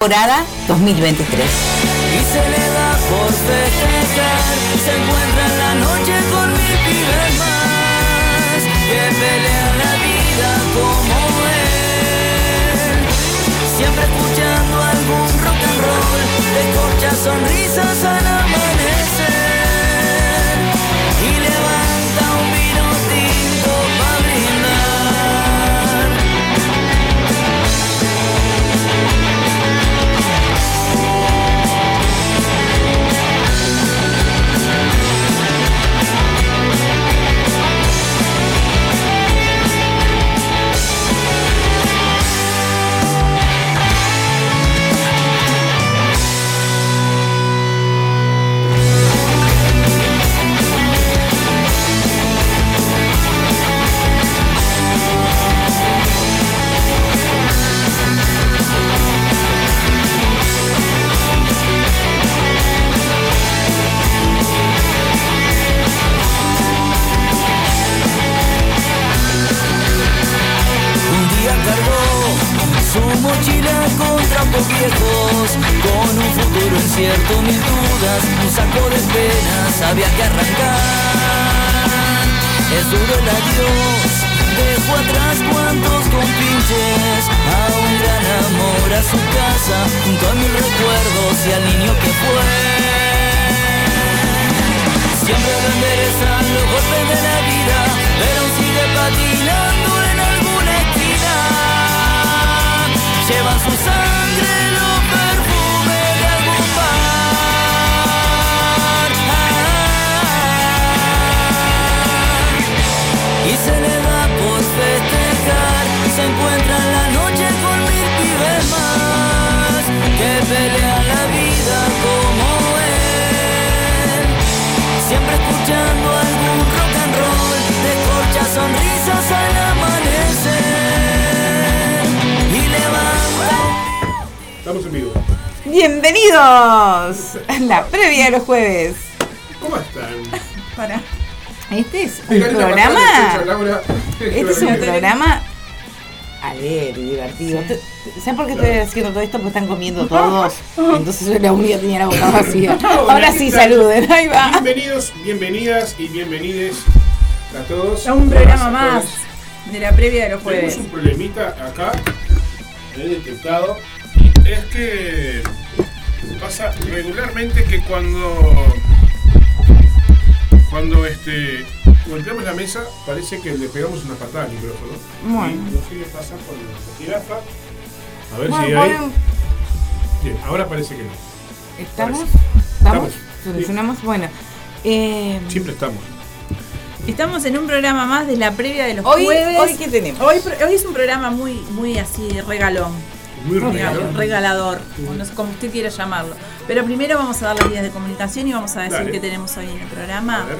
temporada 2023. Y se le da por festejar, se encuentra en la noche con mil pibes más que pelean la vida como él. Siempre escuchando algún rock and roll, escucha sonrisas al amanecer mochila con trapos viejos, con un futuro incierto, mil dudas, un saco de penas había que arrancar. Es duro el adiós, dejó atrás cuantos compinches, a un gran amor, a su casa, junto a mil recuerdos y al niño que fue. Siempre lo enderezan los golpes de la vida, pero sigue patinando en alguna Lleva su sangre los perfumes de algún. Y se le da por festejar, se encuentra en la noche con mil pibes más que pelean la vida como él. Siempre escuchando algún rock and roll, descorcha sonrisas al Estamos en vivo. Bienvenidos a la previa de los jueves. ¿Cómo están? Para. Este es un programa. pasada de Laura. Este es un programa alegre y divertido. ¿Saben por qué estoy haciendo todo esto? Porque están comiendo todos. Entonces soy la única que tenía la boca vacía. Ahora sí, saluden. Ahí va. Bienvenidos, bienvenidas y bienvenides a todos. A un programa más de la previa de los Tenemos jueves. un problemita acá, he detectado. Es que pasa regularmente que cuando cuando este golpeamos la mesa parece que le pegamos una patada al micrófono. Bueno. Y no sé qué pasa con la jirafa. A ver Bueno, si hay. ponen- Bien, ahora parece que no. ¿Estamos? Parece. ¿Estamos? Estamos. ¿Solucionamos? Bueno. eh, Siempre estamos. Estamos en un programa más de la previa de los hoy, jueves. hoy, ¿qué tenemos? Hoy, hoy es un programa muy, muy así regalón. Muy regalador, no sé como usted quiera llamarlo. Pero primero vamos a dar las vías de comunicación y vamos a decir Dale. qué tenemos hoy en el programa. ver.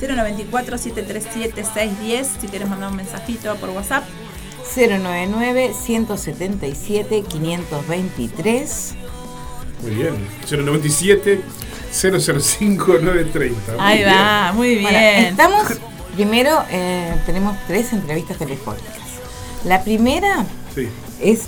094-737-610 si quieres mandar un mensajito por WhatsApp. 099-177-523. Muy bien. 097 005 930. Muy Ahí bien. va, muy bien. Bueno, estamos, primero eh, tenemos tres entrevistas telefónicas. La primera Sí. es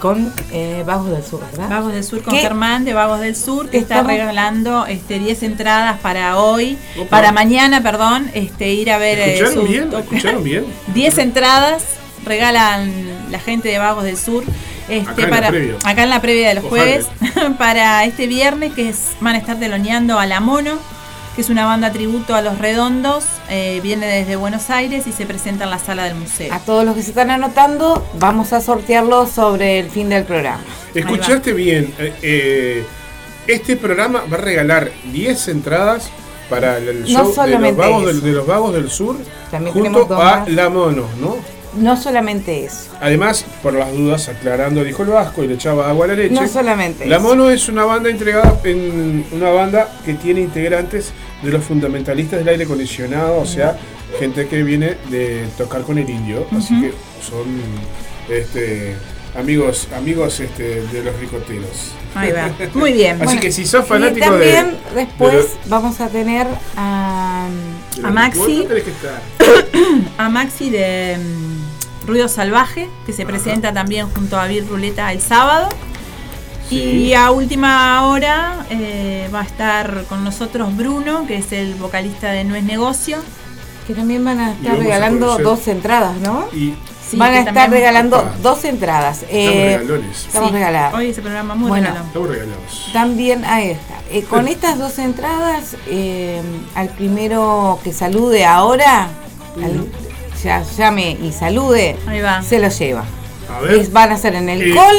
con eh, Vagos del Sur, ¿verdad? Vagos del Sur con ¿Qué? Germán de Vagos del Sur que está regalando este 10 entradas para hoy, Opa. para mañana, perdón, este ir a ver eh, ¿Escucharon su bien? ¿Escucharon bien? 10 entradas regalan la gente de Vagos del Sur este, Acá en la para previa. acá en la previa de los Ojalá. jueves para este viernes que es- van a estar teloneando a La Mono que es una banda tributo a Los Redondos, eh, viene desde Buenos Aires y se presenta en la sala del museo. A todos los que se están anotando, vamos a sortearlo sobre el fin del programa. Escuchaste bien. eh, eh, este programa va a regalar 10 entradas para el No show de los, vagos del, de los Vagos del Sur También junto a más. La Mono, ¿no? No solamente eso, Además, por las dudas, aclarando, dijo el Vasco y le echaba agua a la leche. no solamente La eso. Mono es una banda entregada en una banda que tiene integrantes de los fundamentalistas del aire acondicionado, o sea, gente que viene de tocar con el indio, así que son este amigos amigos este de los ricoteros. Ahí va. Muy bien. Así Bueno, que si sos Y fanático de, también después de vamos a tener a... a Maxi. que estar. a Maxi de mm, Ruido Salvaje, que se presenta también junto a Bill Ruleta el sábado. Y a última hora eh, va a estar con nosotros Bruno, que es el vocalista de No es Negocio. Que también van a Y estar a regalando dos entradas, ¿no? Y Sí, van a estar regalando Opa. dos entradas. estamos Eh, regalones. estamos regalados. Hoy ese programa muy Bueno. regalón. Estamos regalados. También ahí está. Eh, con estas dos entradas, eh, al primero que salude ahora, al- ya llame y salude, Ahí va. se lo lleva. A ver. Es- van a ser en el Eh, call.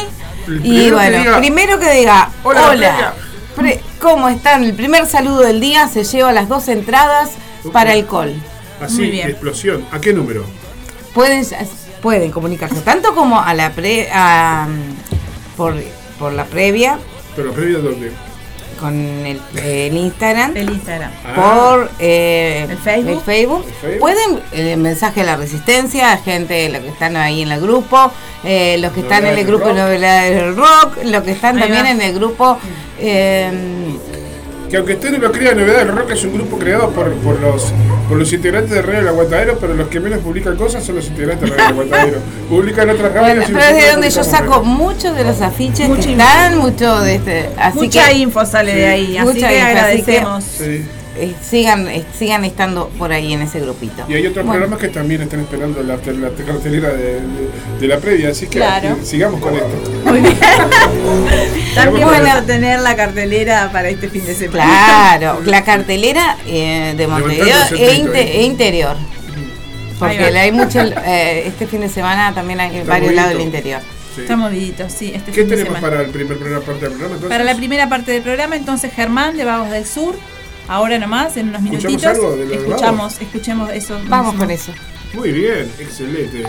el Y que bueno, diga, primero que diga, "Hola, hola, Previa". pre- ¿cómo están? El primer saludo del día se lleva las dos entradas para el call. Así, Muy bien. explosión. ¿A qué número? Pueden, pueden comunicarse tanto como a la pre, a, por, por la previa Pero previo dónde? con el, el Instagram. El Instagram. Ah, por eh, ¿El Facebook? el Facebook. ¿El Facebook? Pueden, el mensaje de la resistencia, gente, los que están ahí en el grupo, eh, los que están en el grupo Novedades del Rock, los que están Ahí también va. en el grupo. eh, Que aunque usted no lo crea, Novedad del Rock es un grupo creado por, por los por los integrantes de Radio El Aguantadero, pero los que menos publican cosas son los integrantes de Radio El Aguantadero. Publican otras bueno, radios y pero es de donde yo saco muchos de los afiches Mucha que info. están, mucho de este. Así Mucha que info sale de ahí, así Mucha que info, así que- agradecemos. Sí. Eh, sigan, eh, sigan estando por ahí en ese grupito. Y hay otros Bueno, programas que también están esperando la, la cartelera de, de- de la previa, así que Claro. eh, sigamos con esto. Muy bien. También Bueno. vamos a tener la cartelera para este fin de semana. Claro, la cartelera eh, de Montevideo e, e interior. Porque hay mucho, eh, este fin de semana también hay Está varios lados del interior. Sí. Está movidito, sí, este ¿Qué fin de tenemos semana. para el primer programa, parte del programa entonces? Para la primera parte del programa, entonces Germán de Vagos del Sur. Ahora nomás, en unos ¿Escuchamos minutitos. algo de lo de escuchamos, escuchemos eso. Vamos mismo. con eso. Muy bien, excelente.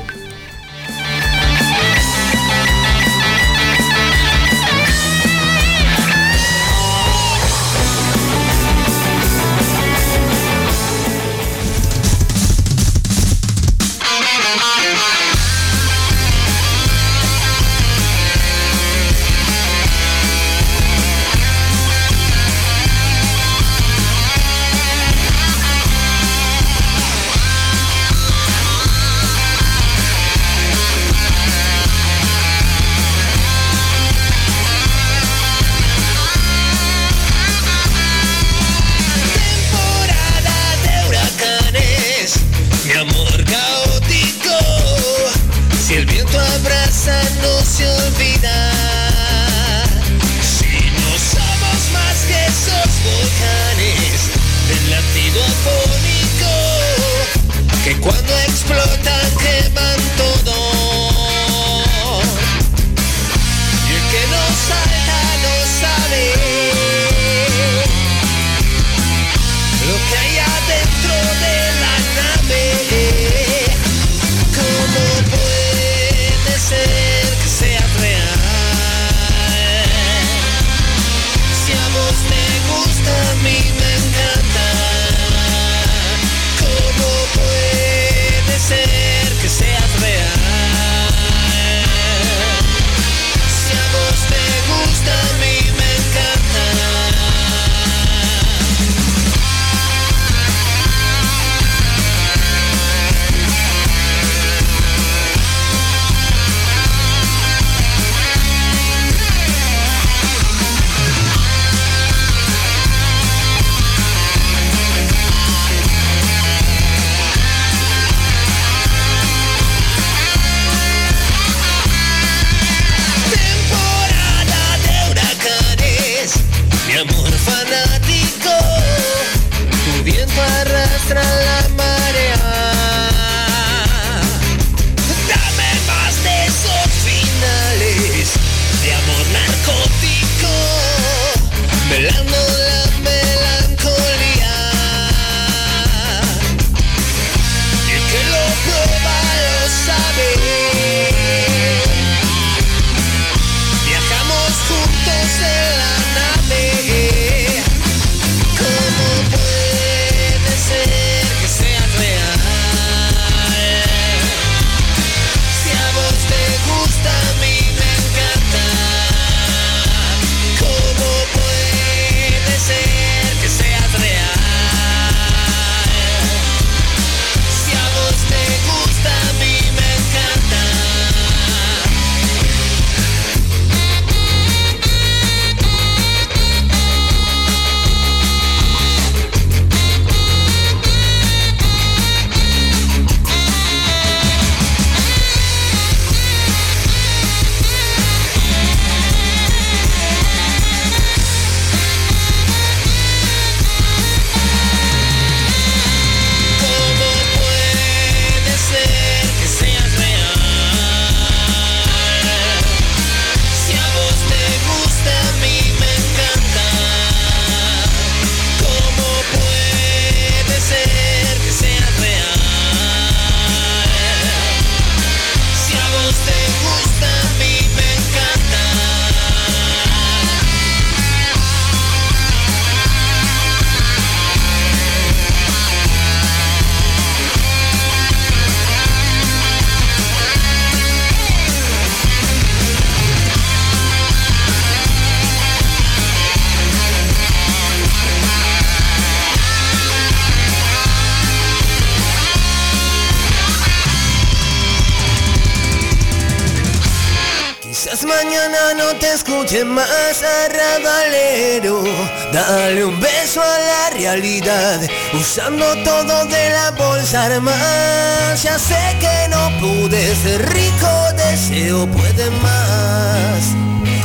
No te escuche más arrabalero. Dale un beso a la realidad, usando todo de la bolsa armada. Ya sé que no pude ser rico, deseo puede más.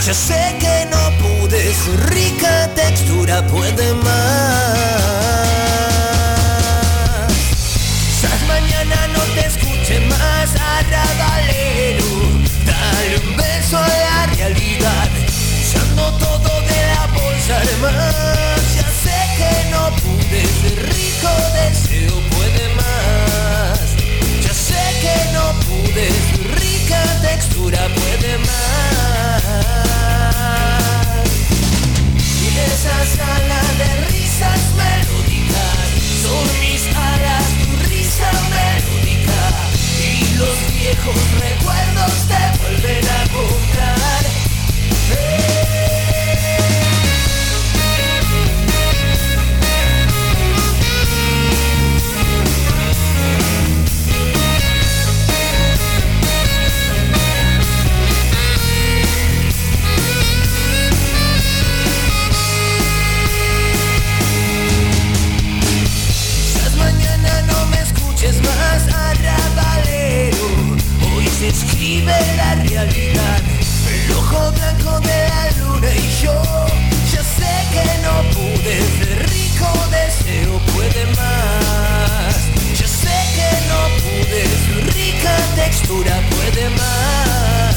Ya sé que no pude ser rica, textura puede más. Textura puede más. Y esas alas de risas melódicas son mis alas, tu risa melódica. Y los viejos recuerdos Textura puede más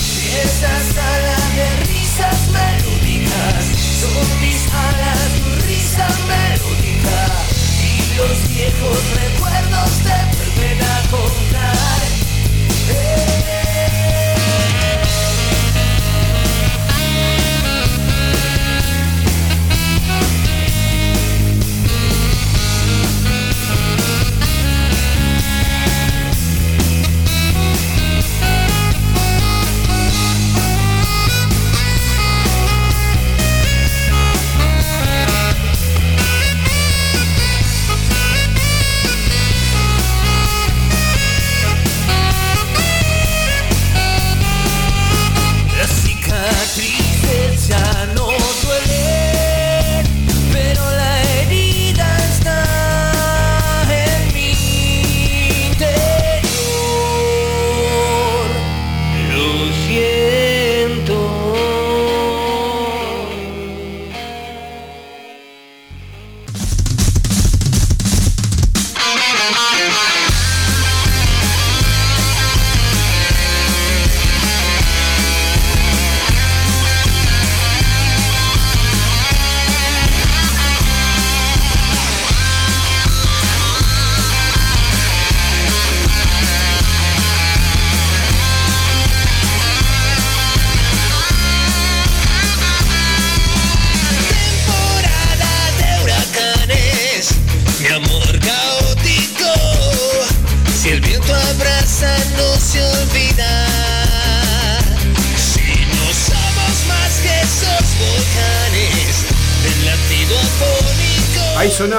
y esas alas de risas melódicas son mis alas, tu risa melódica. Y los viejos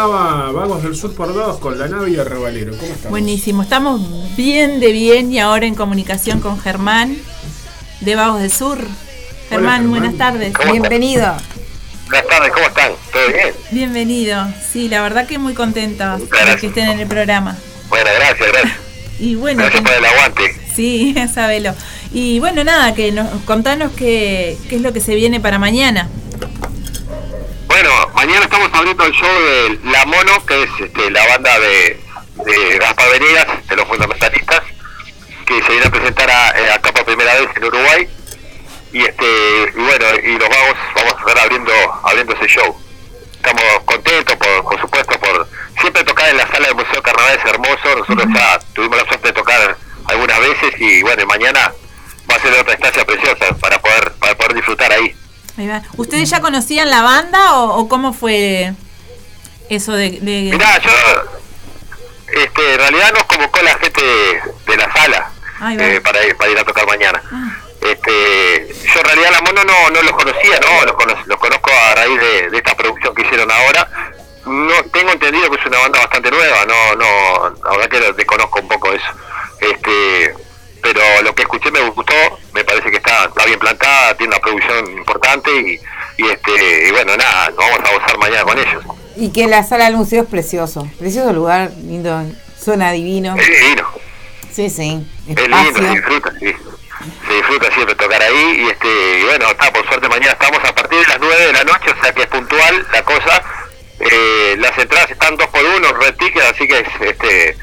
Vagos del Sur por dos con la nave y el revalero. ¿Cómo estamos? Buenísimo, estamos bien de bien y ahora en comunicación con Germán de Vagos del Sur. Germán, Germán. buenas tardes. Bienvenido. Buenas tardes, ¿cómo están? ¿Todo bien? Bienvenido. Sí, la verdad que muy contentos de que estén en el programa. Bueno, gracias, gracias. Y bueno, Gracias por el aguante. sí, sabelo. Y bueno, nada, que nos contanos qué, qué es lo que se viene para mañana. Bueno, mañana estamos abriendo el show de La Mono, que es este, la banda de, de Gaspar Venegas, de los fundamentalistas, que se viene a presentar a, eh, acá por primera vez en Uruguay. Y este y bueno, y los vagos vamos a estar abriendo, abriendo ese show. Estamos contentos, por, por supuesto, por siempre tocar en la sala del Museo Carnaval es hermoso. Nosotros ya tuvimos la suerte de tocar algunas veces y bueno, mañana va a ser otra instancia preciosa para poder, para poder disfrutar ahí. ¿Ustedes ya conocían la banda o, o cómo fue eso de... de- Mirá, yo, este, en realidad nos convocó la gente de la sala eh, para, ir, para ir a tocar mañana. Ah. Este, yo en realidad la mono no, no los conocía, no, los, cono- los conozco a raíz de, de esta producción que hicieron ahora. No tengo entendido que es una banda bastante nueva, no, no, la verdad que desconozco un poco eso. Este, pero lo que escuché me gustó, me parece que está, está bien plantada, tiene una producción importante y, y este y bueno, nada, nos vamos a gozar mañana con ellos. Y que la sala del museo es precioso. Precioso lugar, lindo, suena divino. Es divino, Sí, sí. es lindo, se disfruta, sí. Se disfruta siempre tocar ahí y este y bueno, está por suerte mañana estamos a partir de las 9 de la noche, o sea que es puntual la cosa. Eh, las entradas están dos por uno, red ticket, así que es este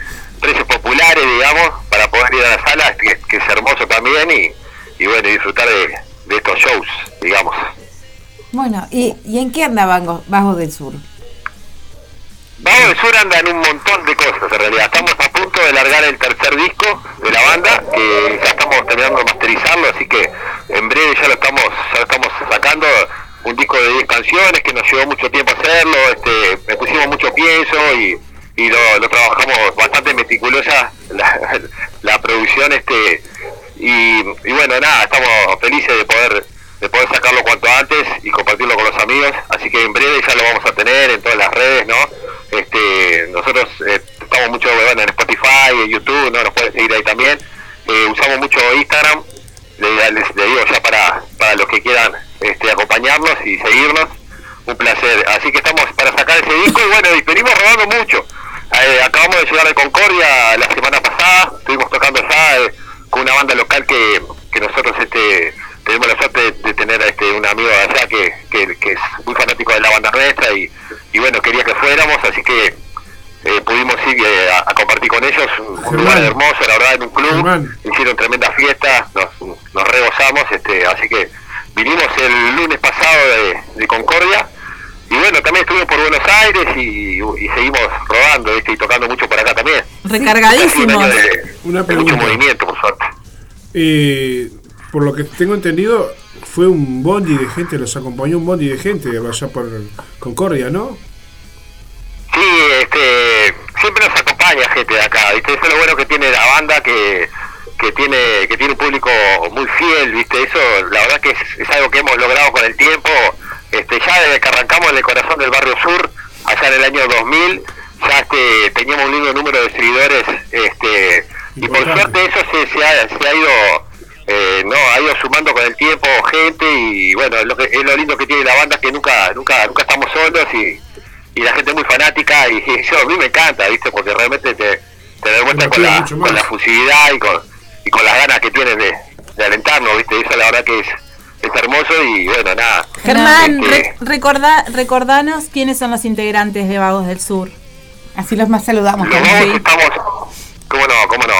precios populares, digamos, para poder ir a la sala, que, que es hermoso también y, y bueno, disfrutar de, de estos shows, digamos. Bueno, ¿y, ¿y en qué anda Vago- Vagos del Sur? Vamos del Sur anda en un montón de cosas en realidad. Estamos a punto de largar el tercer disco de la banda, que ya estamos terminando de masterizarlo, así que en breve ya lo estamos, ya lo estamos sacando. Un disco de 10 canciones que nos llevó mucho tiempo hacerlo, este, le pusimos mucho pienso y, y lo, lo trabajamos bastante meticulosa la, la producción este y, bueno nada estamos felices de poder de poder sacarlo cuanto antes y compartirlo con los amigos así que en breve ya lo vamos a tener en todas las redes no este nosotros eh, estamos mucho en Spotify en YouTube no nos pueden seguir ahí también Eh, usamos mucho Instagram le, les- le digo ya para para los que quieran este acompañarnos y seguirnos un placer. Así que estamos para sacar ese disco y bueno, y venimos rodando mucho. Eh, acabamos de llegar de Concordia la semana pasada, estuvimos tocando allá eh, con una banda local que, que nosotros este tenemos la suerte de, de tener a este un amigo de allá que, que, que es muy fanático de la banda nuestra y, y bueno, quería que fuéramos, así que eh, pudimos ir a, a compartir con ellos un, un lugar Germán. hermoso, la verdad, en un club, Germán. hicieron tremenda fiesta, nos, nos regozamos, este, así que vinimos el lunes pasado de, de Concordia y bueno, también estuvimos por Buenos Aires y, y seguimos rodando ¿viste? y tocando mucho por acá también. Un de, Una de mucho movimiento, por suerte. Eh, por lo que tengo entendido, fue un bondi de gente, los acompañó un bondi de gente allá por Concordia, ¿no? Sí, este, siempre nos acompaña gente de acá, ¿viste? Eso es lo bueno que tiene la banda, que, que tiene que tiene un público muy fiel, ¿viste? Eso, la verdad que es, es algo que hemos logrado con el tiempo. Este, ya desde que arrancamos en el corazón del barrio sur, allá en el año 2000, ya este, teníamos un lindo número de seguidores, este, y por suerte eso se, se, ha, se ha ido eh, no ha ido sumando con el tiempo gente y bueno es lo que es lo lindo que tiene la banda que nunca nunca nunca estamos solos y, y la gente es muy fanática y, eso a mí me encanta viste porque realmente te, te demuestra con la, con la fusividad y con y con las ganas que tienen de, de alentarnos viste eso la verdad que es es hermoso y bueno nada Germán, Este, re- recorda, recordanos quiénes son los integrantes de Vagos del Sur. Así los más saludamos. Los estamos, cómo no, cómo no.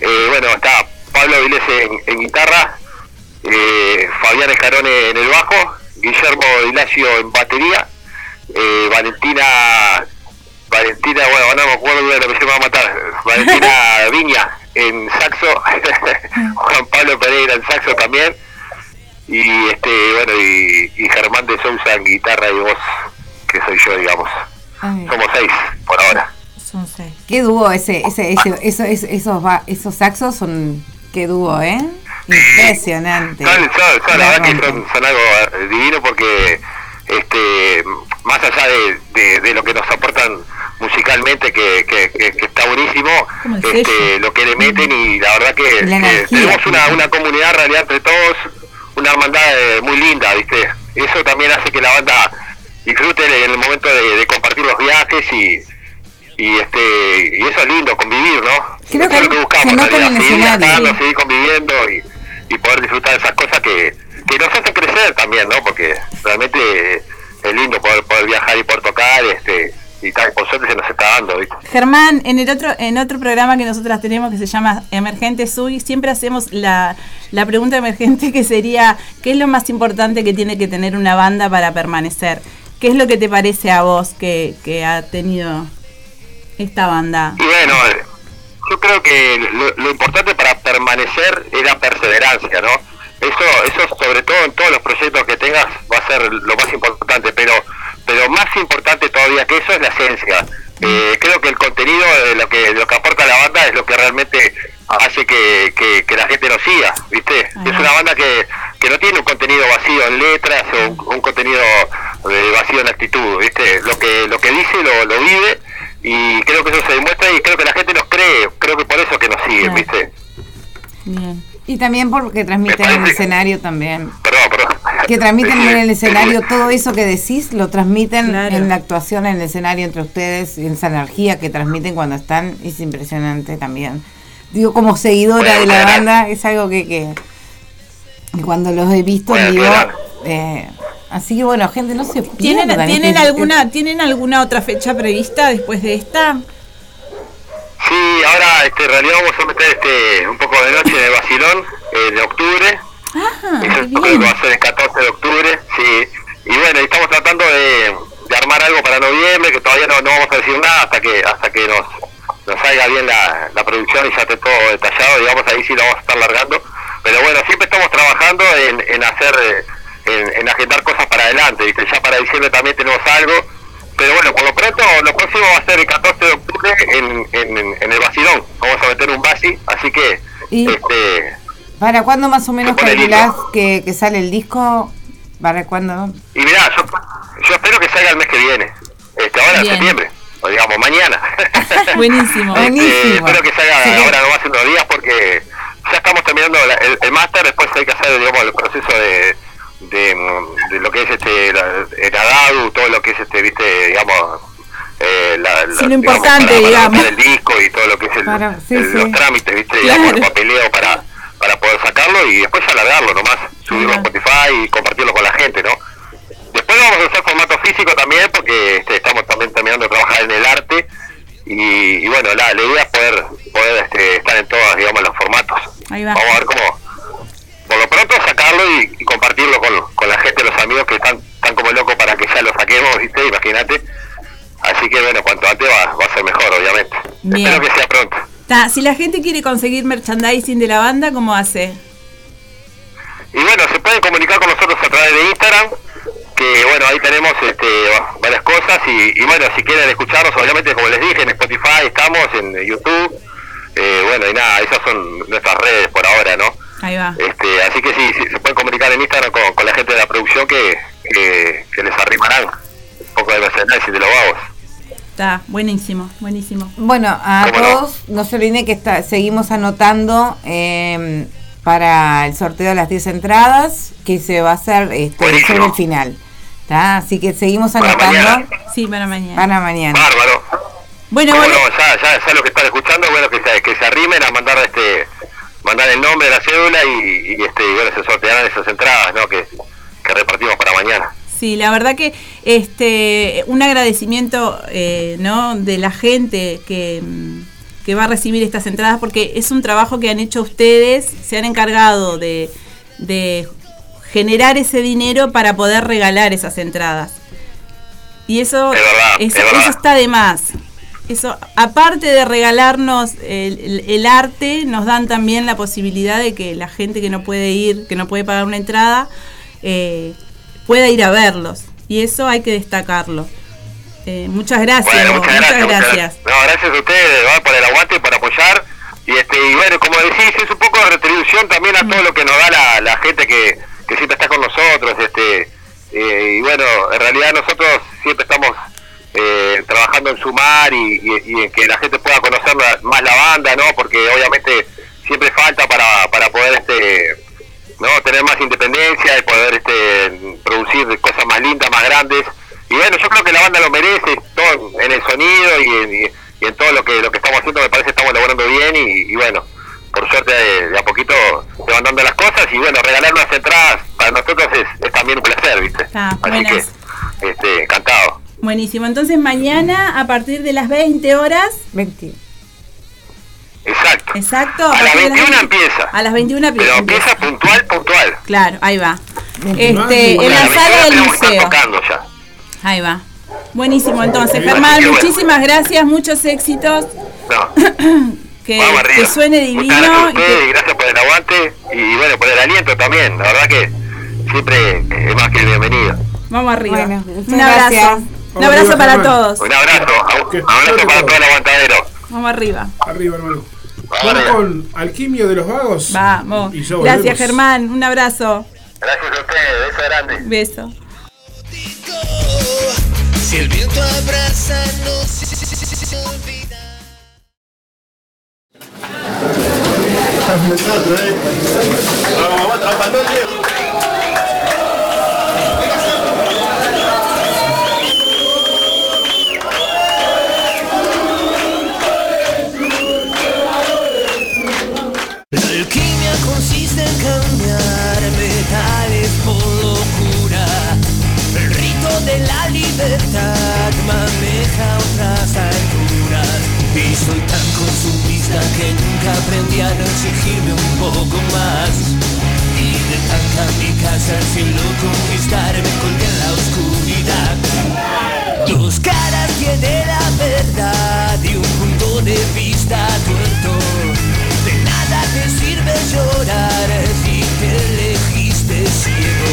Eh, bueno, está Pablo Vilés en, en guitarra, eh, Fabián Escarone en el bajo, Guillermo Dilacio en batería, eh, Valentina, Valentina, bueno, no me acuerdo de lo que se me va a matar, Valentina Viña en saxo, Juan Pablo Pereira en saxo también, y este, bueno, y, y Germán de Sousa en guitarra y voz, que soy yo, digamos. Ay, Somos seis por ahora. Son seis. Qué dúo ese, ese, ese, eso, eso- esos, va- esos saxos son, qué dúo, ¿eh? Impresionante. Son, son- son- la verdad que son, son algo eh, divino porque este más allá de, de- de lo que nos aportan musicalmente que, que, que- que está buenísimo este, lo que le meten y la verdad que, La que energía. tenemos una, una comunidad en realidad entre todos una hermandad eh, muy linda viste eso también hace que la banda disfrute en el momento de, de compartir los viajes y y este y eso es lindo convivir no Creo que es lo que buscamos se nota realidad, seguir viajando, seguir conviviendo y, y poder disfrutar de esas cosas que, que nos hacen crecer también, ¿no? Porque realmente es lindo poder, poder viajar y poder tocar, este, y tal, por suerte se nos está dando, ¿viste? Germán, en el otro, en otro programa que nosotras tenemos que se llama Emergente Sui, siempre hacemos la, la pregunta emergente que sería, ¿qué es lo más importante que tiene que tener una banda para permanecer? ¿Qué es lo que te parece a vos que, que ha tenido esta banda? Y bueno, yo creo que lo, lo importante para permanecer es la perseverancia, ¿no? Eso, eso sobre todo en todos los proyectos que tengas va a ser lo más importante, pero, pero más importante todavía que eso es la esencia. Eh, creo que el contenido de lo que, de lo que aporta la banda es lo que realmente hace que, que, que la gente nos siga, ¿viste? Ajá. Es una banda que, que no tiene un contenido vacío en letras o un, un contenido eh, vacío en actitud, ¿viste? Lo que, lo que dice lo, lo vive y creo que eso se demuestra y creo que la gente nos cree, creo que por eso que nos siguen, Claro. ¿viste? Bien. Y también porque transmiten en el escenario también. Perdón, perdón. Que transmiten en el escenario todo eso que decís, lo transmiten Claro. en la actuación en el escenario entre ustedes, y esa energía que transmiten cuando están, es impresionante también. Digo, como seguidora Bueno, de la banda, es algo que, que, cuando los he visto Bueno, digo, eh, así que bueno, gente, no se ¿Tienen, pierdan ¿tienen, este- alguna, ¿Tienen alguna otra fecha prevista después de esta? Sí, ahora este, en realidad vamos a meter este, un poco de noche en el Basilón eh, de octubre. Ah, Eso qué creo que bien. va a ser el 14 de octubre, sí. Y bueno, estamos tratando de, de armar algo para noviembre, que todavía no, no vamos a decir nada hasta que hasta que nos, nos salga bien la, la producción y ya esté todo detallado, digamos, ahí sí lo vamos a estar largando. Pero bueno, siempre estamos trabajando en, en hacer, eh, en, en agendar cosas para adelante, ¿viste? Ya para diciembre también tenemos algo. Pero bueno, por lo pronto, lo próximo va a ser el 14 de octubre en, en, en- en el Basilón. Vamos a meter un basi, así que... Y- este ¿Para cuándo más o menos calculás que, que sale el disco? ¿Para cuándo? Y mirá, yo, yo espero que salga el mes que viene. Este, ahora en Bien. septiembre. O digamos, mañana. Buenísimo. Este, Buenísimo. espero que salga Sí. ahora nomás en unos días porque ya estamos terminando la- el, el máster. Después hay que hacer, digamos, el proceso de, de, de lo que es este la- el ADADU, todo lo que es, este viste, digamos... Eh, la, la- Sí, lo digamos, importante, para- para digamos. el disco y todo lo que es el, Para- sí, el- sí. los trámites, viste, Claro. digamos, el papeleo para, para poder sacarlo y después alargarlo nomás, subirlo a. Spotify y compartirlo con la gente, ¿no? Después vamos a hacer formato físico también porque este, estamos también terminando de trabajar en el arte y, y bueno, la, la idea es poder, poder este, estar en todos, digamos, los formatos. Ahí va. Vamos a ver cómo, por lo pronto sacarlo y, y compartirlo con, con la gente, los amigos que están, están como locos para que ya lo saquemos, ¿viste? Imagínate. Así que bueno, cuanto antes va, va a ser mejor, obviamente. Bien. Espero que sea pronto. Ta, si la gente quiere conseguir merchandising de la banda, ¿cómo hace? Y bueno, se pueden comunicar con nosotros a través de Instagram, que bueno, ahí tenemos este, varias cosas y, y bueno, si quieren escucharnos, obviamente como les dije, en Spotify estamos, en YouTube, eh, bueno, y nada, esas son nuestras redes por ahora, ¿no? Ahí va. Este, así que sí, sí, se pueden comunicar en Instagram con, con la gente de la producción que, que, que les arrimarán un poco de merchandising de los vagos. Está buenísimo, buenísimo. Bueno, a ¿Cómo no? todos no se olviden que está, seguimos anotando eh, para el sorteo de las 10 entradas que se va a hacer este, sobre el final. ¿tá? Así que seguimos Para anotando mañana. Sí, para mañana. para mañana. Bárbaro. Bueno, bueno, no, ya, ya, ya lo que están escuchando, bueno, que se, que se arrimen a mandar este mandar el nombre, la cédula y, y, este bueno, se sortearán esas entradas, ¿no? Que, que repartimos para mañana. Sí, la verdad que este un agradecimiento eh, ¿no? de la gente que, mm, que va a recibir estas entradas porque es un trabajo que han hecho ustedes, se han encargado de, de generar ese dinero para poder regalar esas entradas. Y eso, Es verdad, eso, es eso está de más. Eso, aparte de regalarnos el, el- el arte, nos dan también la posibilidad de que la gente que no puede ir, que no puede pagar una entrada, eh, pueda ir a verlos. Y eso hay que destacarlo. Eh, muchas gracias, Bueno, muchas gracias. muchas gracias. No, gracias a ustedes, ¿va? por el aguante, por apoyar. Y este y bueno, como decís, es un poco de retribución también a todo lo que nos da la, la gente que, que siempre está con nosotros. este eh, Y bueno, en realidad nosotros siempre estamos eh, trabajando en sumar y, y- y en que la gente pueda conocer la- más la banda, ¿no? Porque obviamente siempre falta para, para poder este no tener más independencia y poder este producir cosas más lindas, más grandes. Y bueno, yo creo que la banda lo merece, todo en el sonido y en, y- y en todo lo que lo que estamos haciendo, me parece que estamos logrando bien y, bueno, por suerte de, de a poquito se van dando las cosas y bueno, regalar unas entradas para nosotros es, es también un placer, ¿viste? Ah, Así buenas. que, este, encantado. Buenísimo. Entonces mañana a partir de las 20 horas, 20. Exacto. exacto. A las partir de 21 20 empieza. A las 21 Pero empieza. empieza puntual, puntual. Claro, ahí va. Este, en la sala 21 del museo. ya. Ahí va. Buenísimo, entonces, Germán, bueno. muchísimas gracias, muchos éxitos. No. Que, suene divino. gracias a y ustedes que- y gracias por el aguante y bueno, por el aliento también. La verdad que siempre es más que bienvenido. vamos arriba. Bueno, Un abrazo. gracias. Un Vamos abrazo arriba, para Germán. todos. Un abrazo, un abrazo para todo. el aguantadero. Vamos arriba. Arriba, hermano. Vamos Vamos con Alquimia de los Vagos. Vamos. Gracias. Germán. Un abrazo. Gracias a ustedes, beso grande. Beso. Si el viento abraza, no se, se- se- se- se nunca aprendí a no exigirme un poco más. Y de tan kamikaze al cielo conquistar me colgué en la oscuridad. Dos caras tiene la verdad y un punto de vista tuerto. De nada te sirve llorar si te elegiste ciego.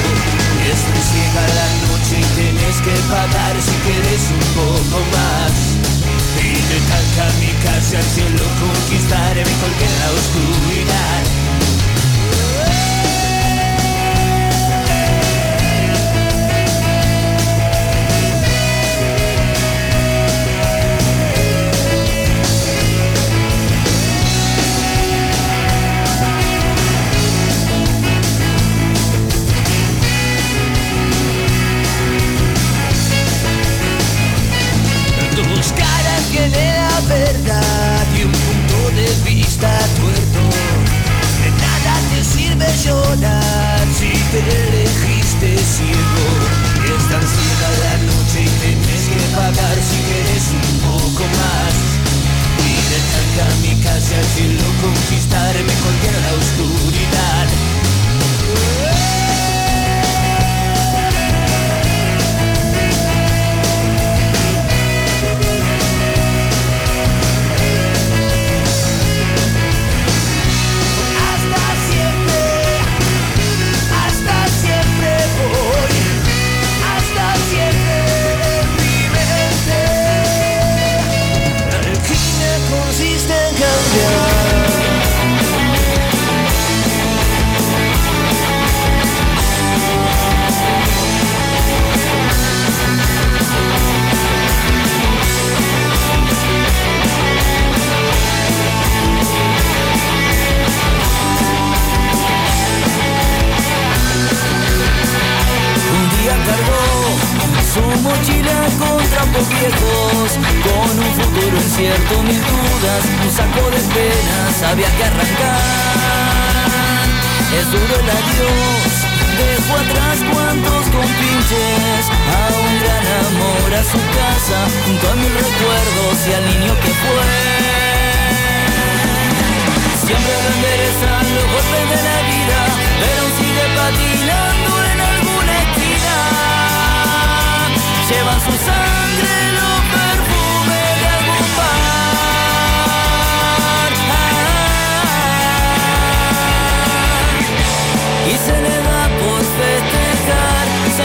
Es muy ciega la noche y tienes que pagar si quieres un poco más. Tan kamikaze al cielo conquistar me colgué en la oscuridad. La verdad y un punto de vista tuerto. De nada te sirve llorar si te elegiste ciego. Es tan ciega la noche y tienes que pagar si quieres un poco más. Y de tan kamikaze al cielo conquistar me colgué en la oscuridad. Había que arrancar. Es duro el adiós, dejó atrás cuantos compinches, a un gran amor, a su casa, junto a mil recuerdos y al niño que fue. Siempre lo enderezan los golpes de la vida, pero sigue patinando en alguna esquina. Llevan su sangre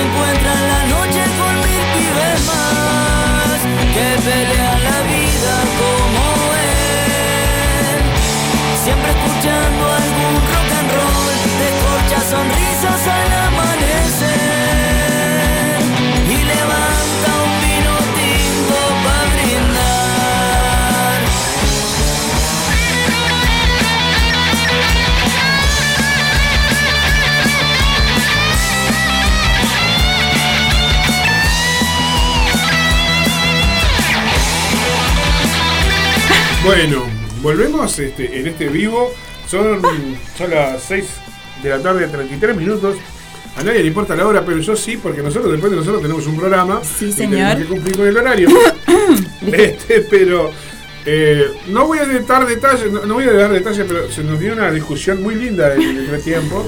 encuentra en la noche con mil pibes más que pelean la vida como él. Siempre escuchando algún rock and roll Descorcha sonrisas al Bueno, volvemos este, en este vivo. Son, son las 6 de la tarde, 33 minutos. A nadie le importa la hora, pero yo sí, porque nosotros después de nosotros tenemos un programa. Sí, y señor. tenemos que cumplir con el horario. este, pero eh, no voy a dar detalles, no, no voy a dar detalles, pero se nos dio una discusión muy linda en el entretiempo.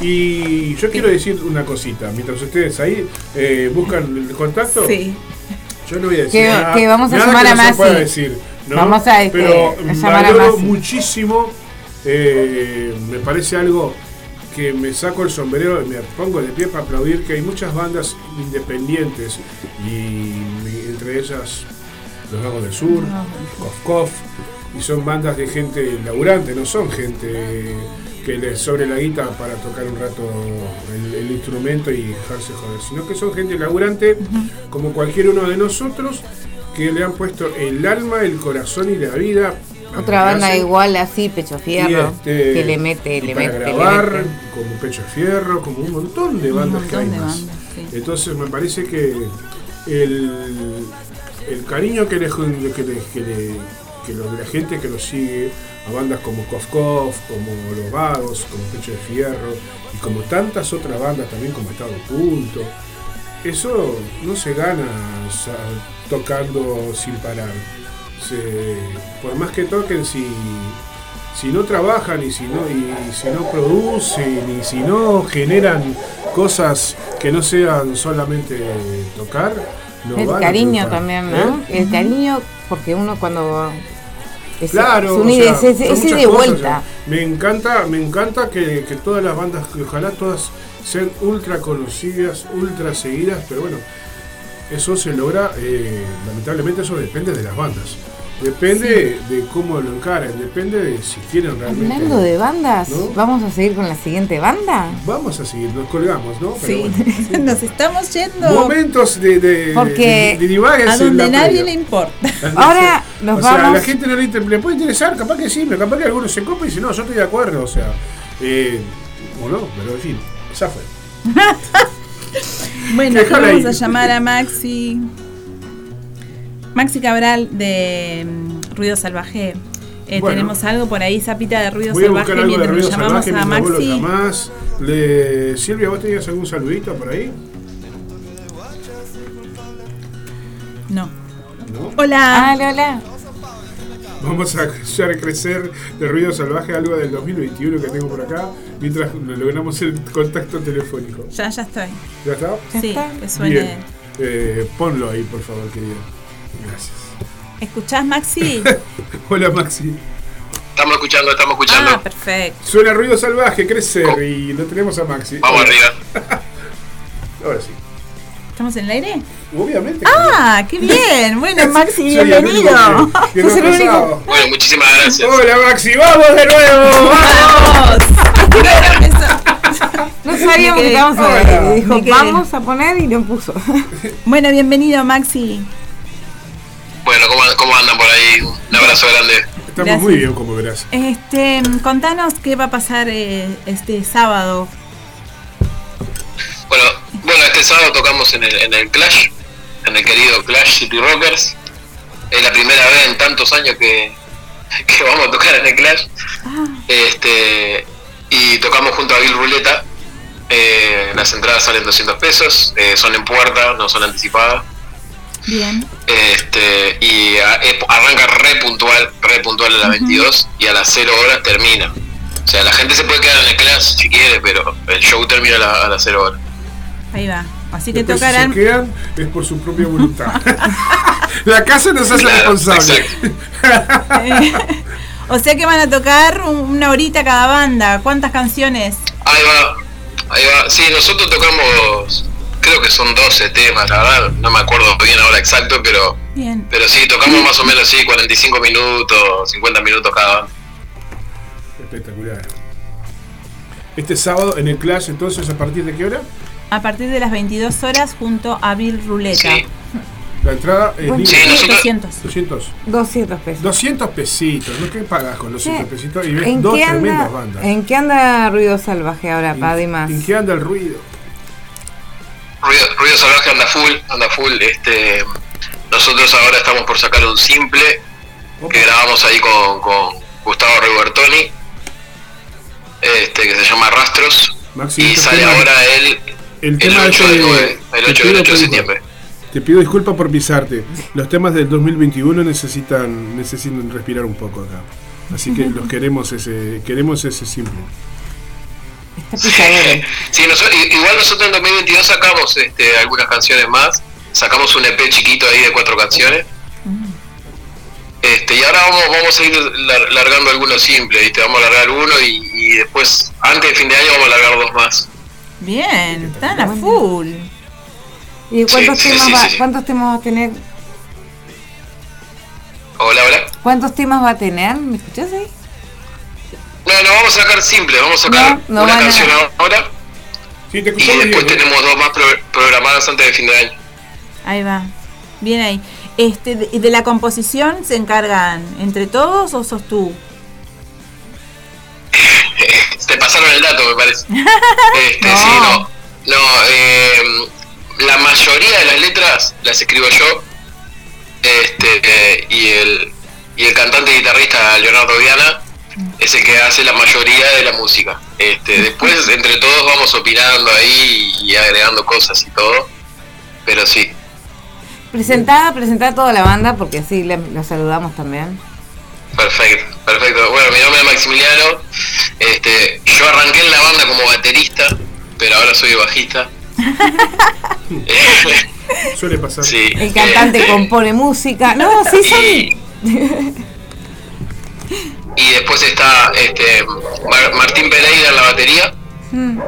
Y yo quiero decir una cosita, mientras ustedes ahí eh, buscan el contacto, Sí. yo no voy a decir Que- nada, que vamos a nada llamar que a no se Masi. pueda decir, ¿no? Vamos a, este, Pero a valoro muchísimo, eh, me parece algo que me saco el sombrero y me pongo de pie para aplaudir que hay muchas bandas independientes y entre ellas Los Vagos del Sur, Cof Cof, y son bandas de gente laburante, no son gente que les sobre la guita para tocar un rato el, el instrumento y dejarse joder, sino que son gente laburante como cualquier uno de nosotros que le han puesto el alma, el corazón y la vida Otra banda igual así, Pecho Fierro, este, que le mete, le para mete, le grabar, mete. como Pecho Fierro, como un montón de bandas que hay montón de más. bandas, sí. Entonces me parece que el, el cariño que le, que le, que le- que lo la gente que lo sigue a bandas como Kof Kof, como Los Vagos, como Pecho de Fierro y como tantas otras bandas también como Estado Oculto, eso no se gana tocando sin parar. Se- por más que toquen, si, si no trabajan y si no, y si no producen y si no generan cosas que no sean solamente tocar, no El van cariño también, ¿eh? ¿no? El cariño, porque uno cuando... es- Claro, o sea, ese, ese de vuelta. me encanta, me encanta que, que todas las bandas, que ojalá todas sean ultra conocidas, ultra seguidas, pero bueno, eso se logra, eh, lamentablemente eso depende de las bandas. Depende de cómo lo encaren, depende de si quieren realmente. Hablando de bandas, ¿No? ¿vamos a seguir con la siguiente banda? Vamos a seguir, nos colgamos, ¿no? Pero Sí, bueno, nos estamos yendo Momentos de, de, Porque de- de divagues a en donde la nadie le importa. Ahora nos o sea, a la vamos- gente no le, le puede interesar, capaz que sí, pero capaz que algunos se copa y dicen, no, yo estoy de acuerdo, o sea, eh, o no, pero en fin, ya fue. Bueno, Déjala vamos ahí. a llamar a Maxi. Maxi Cabral de mm, Ruido Salvaje. Eh, Bueno. tenemos algo por ahí, zapita de Ruido Voy a Salvaje, algo de mientras ruido llamamos salvaje a mientras Maxi. llamás. Le... Silvia, ¿vos tenías algún saludito por ahí? No. ¿No? Hola. Ah, hola, hola. Vamos a hacer crecer de ruido salvaje algo del 2021 que tengo por acá, mientras logramos el contacto telefónico. Ya, ya estoy. ¿Ya está? ¿Ya Sí, está? que suene. Bien. Eh, ponlo ahí, por favor, querido. Gracias. ¿Escuchás, Maxi? Hola, Maxi. Estamos escuchando, estamos escuchando. ah, perfecto. Suena ruido salvaje, crecer y lo tenemos a Maxi. Vamos Hola. arriba. Ahora sí. ¿Estamos en el aire? Obviamente. Ah, qué bien. Bueno, Maxi, bienvenido. que- que no el único. Bueno, muchísimas gracias. Hola, Maxi, vamos de nuevo. ¡Vamos! No sabíamos que estábamos a. Dijo, vamos a poner y lo puso. Bueno, bienvenido, Maxi. Bueno, ¿cómo, cómo andan por ahí? Un abrazo grande. Estamos Gracias. muy bien, como verás. Este, contanos qué va a pasar eh, este sábado. Bueno, bueno, este sábado tocamos en el, en el Clash, en el querido Clash City Rockers. Es la primera vez en tantos años que, que vamos a tocar en el Clash. Este, y tocamos junto a Bill Ruleta. Eh, las entradas salen 200 pesos, eh, son en puerta, no son anticipadas. Bien. Este, y a- arranca re puntual, re puntual a las 22 y a las 0 horas termina. O sea, la gente se puede quedar en el class si quiere, pero el show termina a, la- a las 0 horas. Ahí va. Así que Después, si tocarán. se quedan, es por su propia voluntad. La casa nos hace Claro, responsable. o sea que van a tocar un- una horita cada banda. ¿Cuántas canciones? Ahí va, ahí va. Sí, nosotros tocamos, creo que son 12 temas, la verdad, no me acuerdo bien ahora exacto, pero Bien. pero sí, tocamos más o menos sí, 45 minutos, 50 minutos cada banda. Espectacular. Este sábado en el Clash, entonces, ¿a partir de qué hora? A partir de las 22 horas junto a Bill Ruleta. Sí. La entrada es Bueno. libre. Sí, nosotros- 200. 200. 200 pesos. 200 pesitos, ¿no? ¿Qué pagas con 200 Che, pesitos? Y ves ¿En dos qué, tremendas anda, bandas. ¿En qué anda Ruido Salvaje ahora, ¿En- además? ¿En qué anda el ruido? Ruido, Ruido Salvaje anda full, anda full. Este, nosotros ahora estamos por sacar un simple Opa. que grabamos ahí con, con Gustavo Ribertoni, este, que se llama Rastros, Maxi, y sale ahora el, el el tema 8 ese del de- 9, el te 8 pido del 8 de disculpas. septiembre. Te pido disculpas por pisarte. Los temas del 2021 necesitan necesitan respirar un poco acá. Así que los queremos ese queremos ese simple. Está pisadero. Sí, nosotros, igual nosotros en 2022 sacamos este, algunas canciones más, sacamos un EP chiquito ahí de cuatro canciones. Este, y ahora vamos, vamos a ir lar- largando algunos simples, ¿viste? Vamos a largar uno y, y después, antes de fin de año, vamos a largar dos más. Bien, están a full. ¿Y cuántos, Sí, temas sí, va, sí, cuántos temas va a tener? Hola, hola. ¿Cuántos temas va a tener? ¿Me escuchás ahí? No, no, vamos a sacar simples, vamos a sacar No, no una van a- canción ahora Sí, te y después bien. ¿eh? tenemos dos más pro- programadas antes de fin de año. Ahí va. Bien ahí. Este, de, de la composición se encargan entre todos o sos tú? Te pasaron el dato, me parece. Este, No. Sí, no. No, eh, la mayoría de las letras las escribo yo. Este, eh, y el y el cantante y guitarrista Leonardo Viana es el que hace la mayoría de la música. Este, después entre todos vamos opinando ahí y agregando cosas y todo. Pero sí. Presentá, presentá a toda la banda porque así la saludamos también. Perfecto, perfecto. Bueno, mi nombre es Maximiliano. Este, yo arranqué en la banda como baterista, pero ahora soy bajista. Suele pasar. sí. El cantante Este, compone música. No, sí y, son. y después está este Mar- Martín Pereira en la batería, Mm.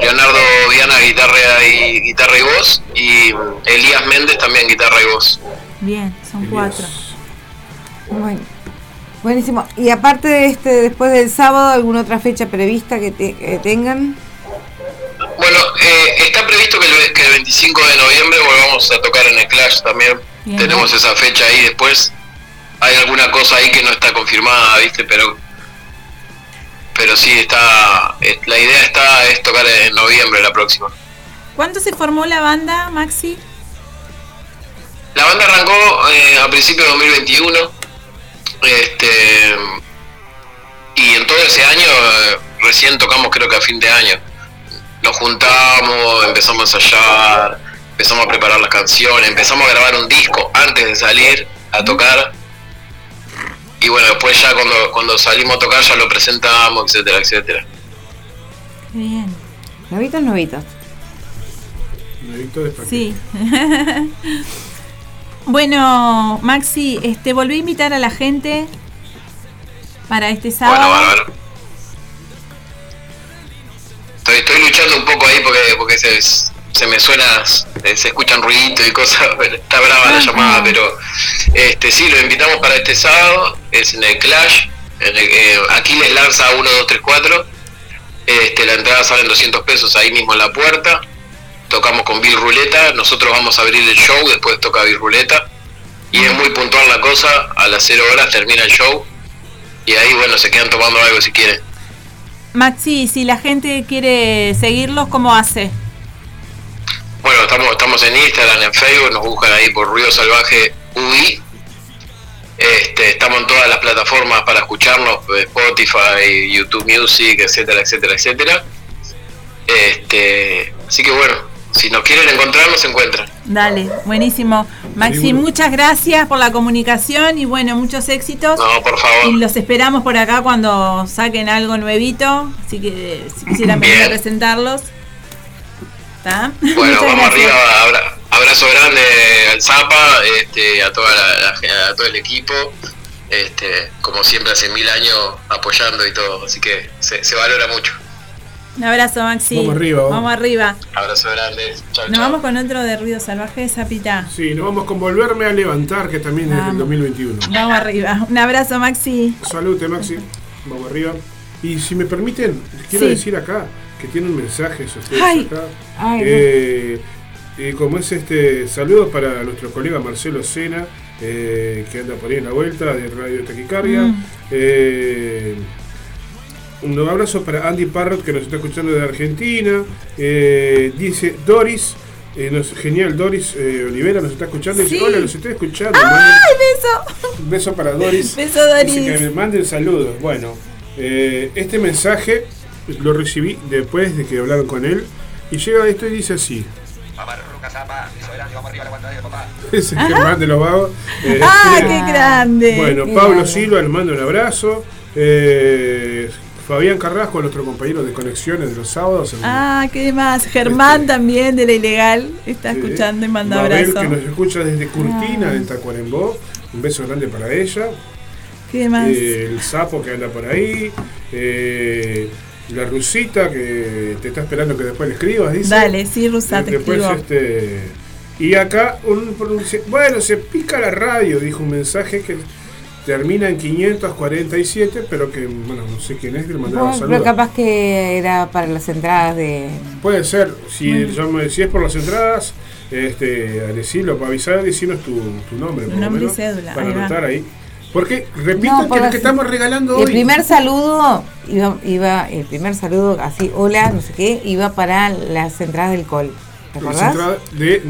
Leonardo Viana guitarra y guitarra y voz y Elías Méndez también guitarra y voz. Bien, son cuatro. Bueno, buenísimo. Y aparte de este, después del sábado, ¿alguna otra fecha prevista que, te- que tengan? Bueno, eh, está previsto que el, que el 25 de noviembre volvamos a tocar en el Clash también. Bien. Tenemos esa fecha ahí después. Hay alguna cosa ahí que no está confirmada, ¿viste? Pero pero sí está eh, la idea está es tocar en noviembre la próxima. ¿Cuándo se formó la banda, Maxi? La banda arrancó eh, a principios de 2021. Este y en todo ese año eh, recién tocamos creo que a fin de año. Nos juntamos, empezamos a ensayar, empezamos a preparar las canciones, empezamos a grabar un disco antes de salir a tocar. Y bueno, después ya cuando, cuando salimos a tocar ya lo presentamos, etcétera, etcétera. Bien. Novitos, novitos. Nuevito de. Sí. bueno, Maxi, este, volví a invitar a la gente para este Bueno, sábado. bárbaro. Estoy, estoy luchando un poco ahí porque, porque se, se me suena, se, se escuchan ruiditos y cosas, está brava la Ajá. llamada, pero este sí, lo invitamos para este sábado, es en el Clash, en el, eh, Aquiles lanza 1, 2, 3, 4, este, la entrada sale en 200 pesos ahí mismo en la puerta, tocamos con Bill Ruleta, nosotros vamos a abrir el show, después toca Bill Ruleta, y es muy puntual la cosa, a las 0 horas termina el show, y ahí bueno, se quedan tomando algo si quieren. Maxi, si la gente quiere seguirlos, ¿cómo hace? Bueno, estamos, estamos en Instagram, en Facebook, nos buscan ahí por Ruido Salvaje UI. Este, estamos en todas las plataformas para escucharnos, eh, Spotify, YouTube Music, etcétera, etcétera, etcétera. Este, así que bueno, si nos quieren encontrar, nos encuentran. Dale, buenísimo. Maxi, muchas gracias por la comunicación y bueno, muchos éxitos. No, por favor. Y los esperamos por acá cuando saquen algo nuevito. Así que si quisieran venir a presentarlos. ¿Está? Bueno, Muchas vamos gracias. arriba, abra- abrazo grande al Zapa, este, a, toda la- la- a todo el equipo. Este, como siempre hace mil años apoyando y todo, así que se, se valora mucho. Un abrazo, Maxi. Vamos arriba, vamos. Vamos arriba. Abrazo grande. Nos vamos con otro de Ruido Salvaje, Zapita. Sí, nos vamos con Volverme a Levantar, que también es del Vamos. 2021. Vamos arriba. Un abrazo, Maxi. Salute, Maxi. Vamos arriba. Y si me permiten, les quiero Sí. decir acá que tienen mensajes ustedes Ay. acá. Ay, Eh, eh, como es este, saludos para nuestro colega Marcelo Sena, eh, que anda por ahí en la vuelta de Radio Taquicardia. Mm. Un abrazo para Andy Parrot, que nos está escuchando de Argentina. Eh, dice Doris. eh, nos- genial, Doris eh, Olivera nos está escuchando y dice, Sí. hola, los estoy escuchando. ¡Ay, beso! un beso para Doris. Beso, Doris. Dice que me manden saludos. Bueno, este mensaje lo recibí después de que hablaron con él. Y llega esto y dice así. Es el Germán de los vagos. ¡Ah, qué grande! Bueno, Qué Pablo grande. Silva le manda un abrazo. Eh, Fabián Carrasco, nuestro compañero de conexiones de los sábados. en- Ah, qué más. Germán también de la ilegal está escuchando y manda Mabel, abrazo. que nos escucha desde Curtina, Ah. en Tacuarembó. Un beso grande para ella. ¿Qué más? Eh, el sapo que anda por ahí, eh, la rusita que te está esperando que después le escribas, dice. Dale, sí, Rusa, te Después, escribo. este, y acá, un, bueno, se pica la radio, dijo un mensaje que termina en 547, pero que, bueno, no sé quién es, que le mandaba Bueno, saludos. pero capaz que era para las entradas de. Puede ser, si, Bueno. yo me- si es por las entradas, este, a decirlo, para avisar, decirnos tu, tu nombre. lo nombre y menos, cédula, Para ahí va. anotar ahí. Porque, repito, No, por que lo que estamos regalando El hoy. primer saludo iba, iba, el primer saludo así, hola, no sé qué, iba para las entradas del col. ¿Te las acordás? entradas de,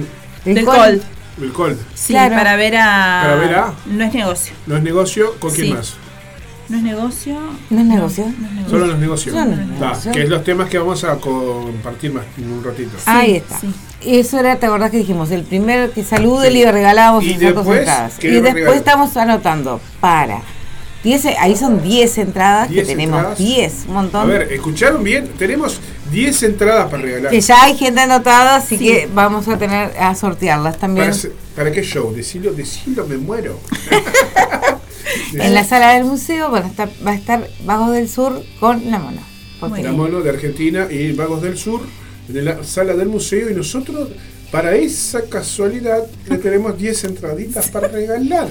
Del col. del col. Sí, Claro. para ver a. Para ver a- No es negocio. No es negocio, ¿con quién Sí. más? No es negocio. ¿No es negocio? No es negocio. Solo los negocios. Solo los Va, negocios. que es los temas que vamos a compartir más en un ratito. Ahí está. sí. Eso era, ¿te acordás que dijimos? El primer que salude le regalábamos Y después, entradas. ¿qué Y después regalamos? estamos anotando para 10, ahí son 10 entradas, 10 que tenemos entradas. 10, un montón. A ver, ¿escucharon bien? Tenemos 10 entradas para regalar. que ya hay gente anotada, así Sí. que vamos a tener a sortearlas también. ¿Para, se- ¿Para qué show? Decilo, decilo, me muero. En la sala del museo van a estar, va a estar Vagos del Sur con la Muy La mono de Argentina y Vagos del Sur en la sala del museo y nosotros para esa casualidad le tenemos 10 entraditas para regalar.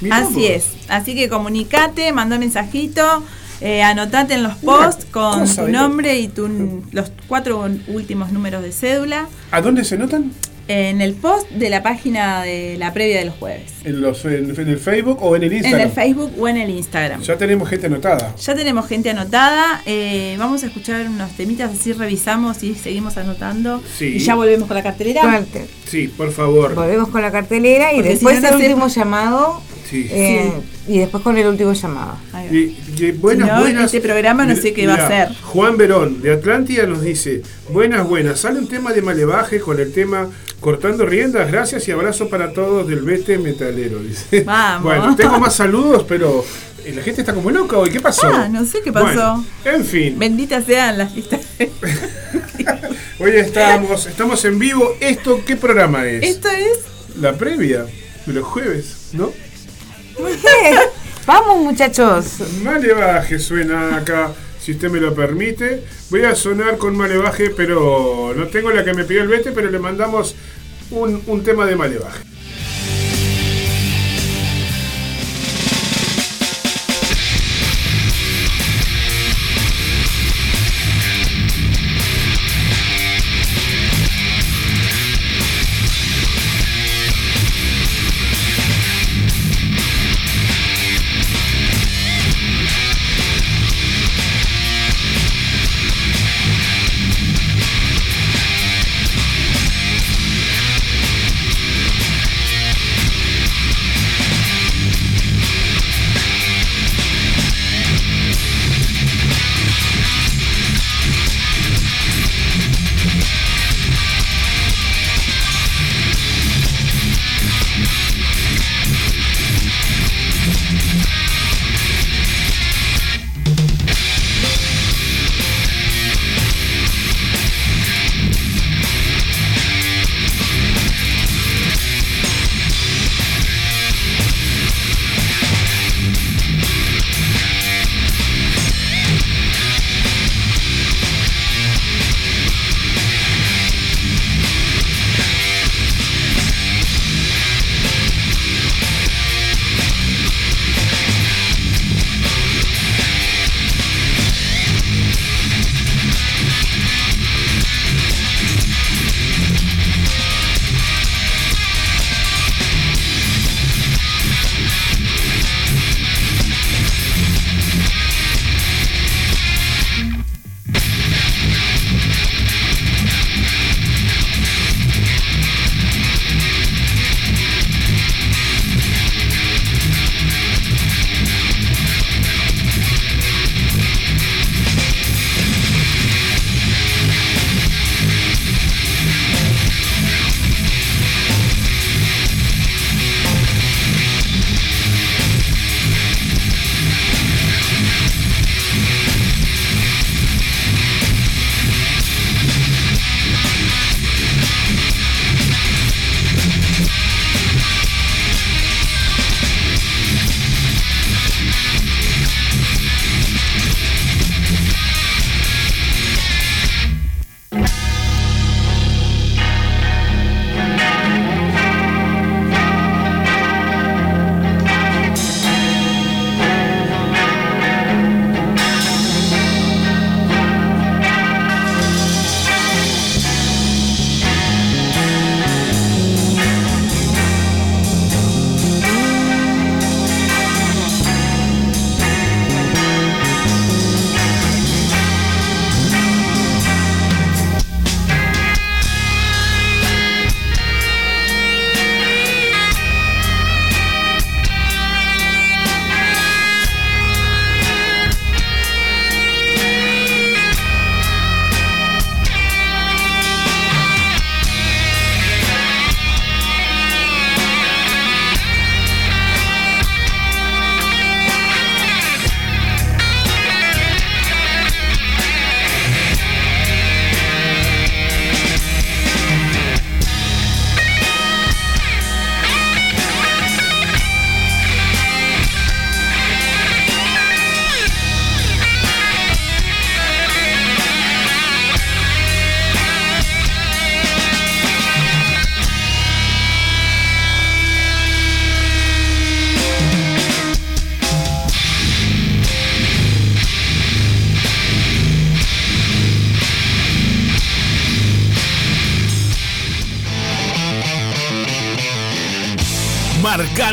Mirá Así vos. es. Así que comunicate, manda mensajito, eh, anotate en los posts con tu nombre y tu, los cuatro últimos números de cédula ¿A dónde se notan? en el post de la página de la previa de los jueves. ¿En, los, en, en el Facebook o en el En Instagram? el Facebook o en el Instagram. Ya tenemos gente anotada. Ya tenemos gente anotada. eh, vamos a escuchar unos temitas, así revisamos y seguimos anotando. Sí. Y ya volvemos con la cartelera. suerte. Sí, por favor. Volvemos con la cartelera y Porque después si no, el último llamado. Sí. eh, Y después con el último llamado. Y, y buenas, Si no, buenas. este programa no sé qué va a ser. Juan Verón, de Atlántida, nos dice: Buenas, buenas. Sale un tema de Malevaje con el tema Cortando Riendas. Gracias y abrazo para todos del Vete Metalero. Dice. Vamos. Bueno, tengo más saludos, pero eh, la gente está como loca hoy. ¿Qué pasó? Ah, no sé qué pasó. Bueno, en fin, Benditas sean las listas. hoy estamos, estamos en vivo. ¿Esto qué programa es? Esto es. La previa de los jueves, ¿no? Vamos muchachos. Malevaje suena acá, si usted me lo permite. Voy a sonar con Malevaje, pero no tengo la que me pidió el Vete, pero le mandamos un, un tema de. Malevaje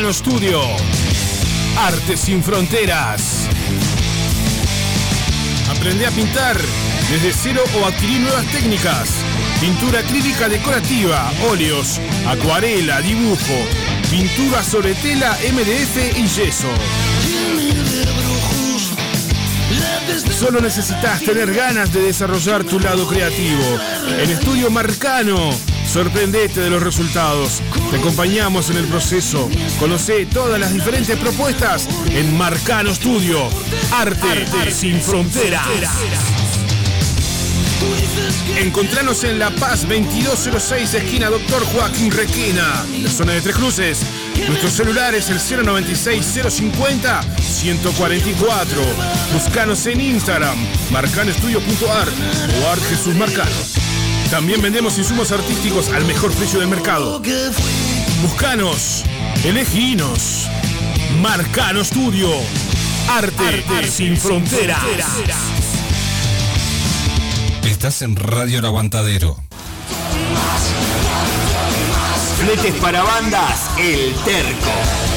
Marcano Studio. Arte sin fronteras. Aprende a pintar desde cero o adquirir nuevas técnicas. Pintura acrílica decorativa, óleos, acuarela, dibujo, pintura sobre tela, MDF y yeso. Solo necesitas tener ganas de desarrollar tu lado creativo. En Estudio Marcano, sorprendete de los resultados. Te acompañamos en el proceso. Conoce todas las diferentes propuestas en Marcano Studio. Arte, sin fronteras. Encontranos en La Paz 2206, esquina Doctor Joaquín Requina, en la zona de Tres Cruces. Nuestro celular es el 096-050-144. Buscanos en Instagram, marcanestudio.art o Art Jesús Marcano. También vendemos insumos artísticos al mejor precio del mercado. Buscanos, eleginos. Marcano Studio. Arte, sin fronteras. Estás en Radio El Aguantadero. Fletes para bandas, El Terco.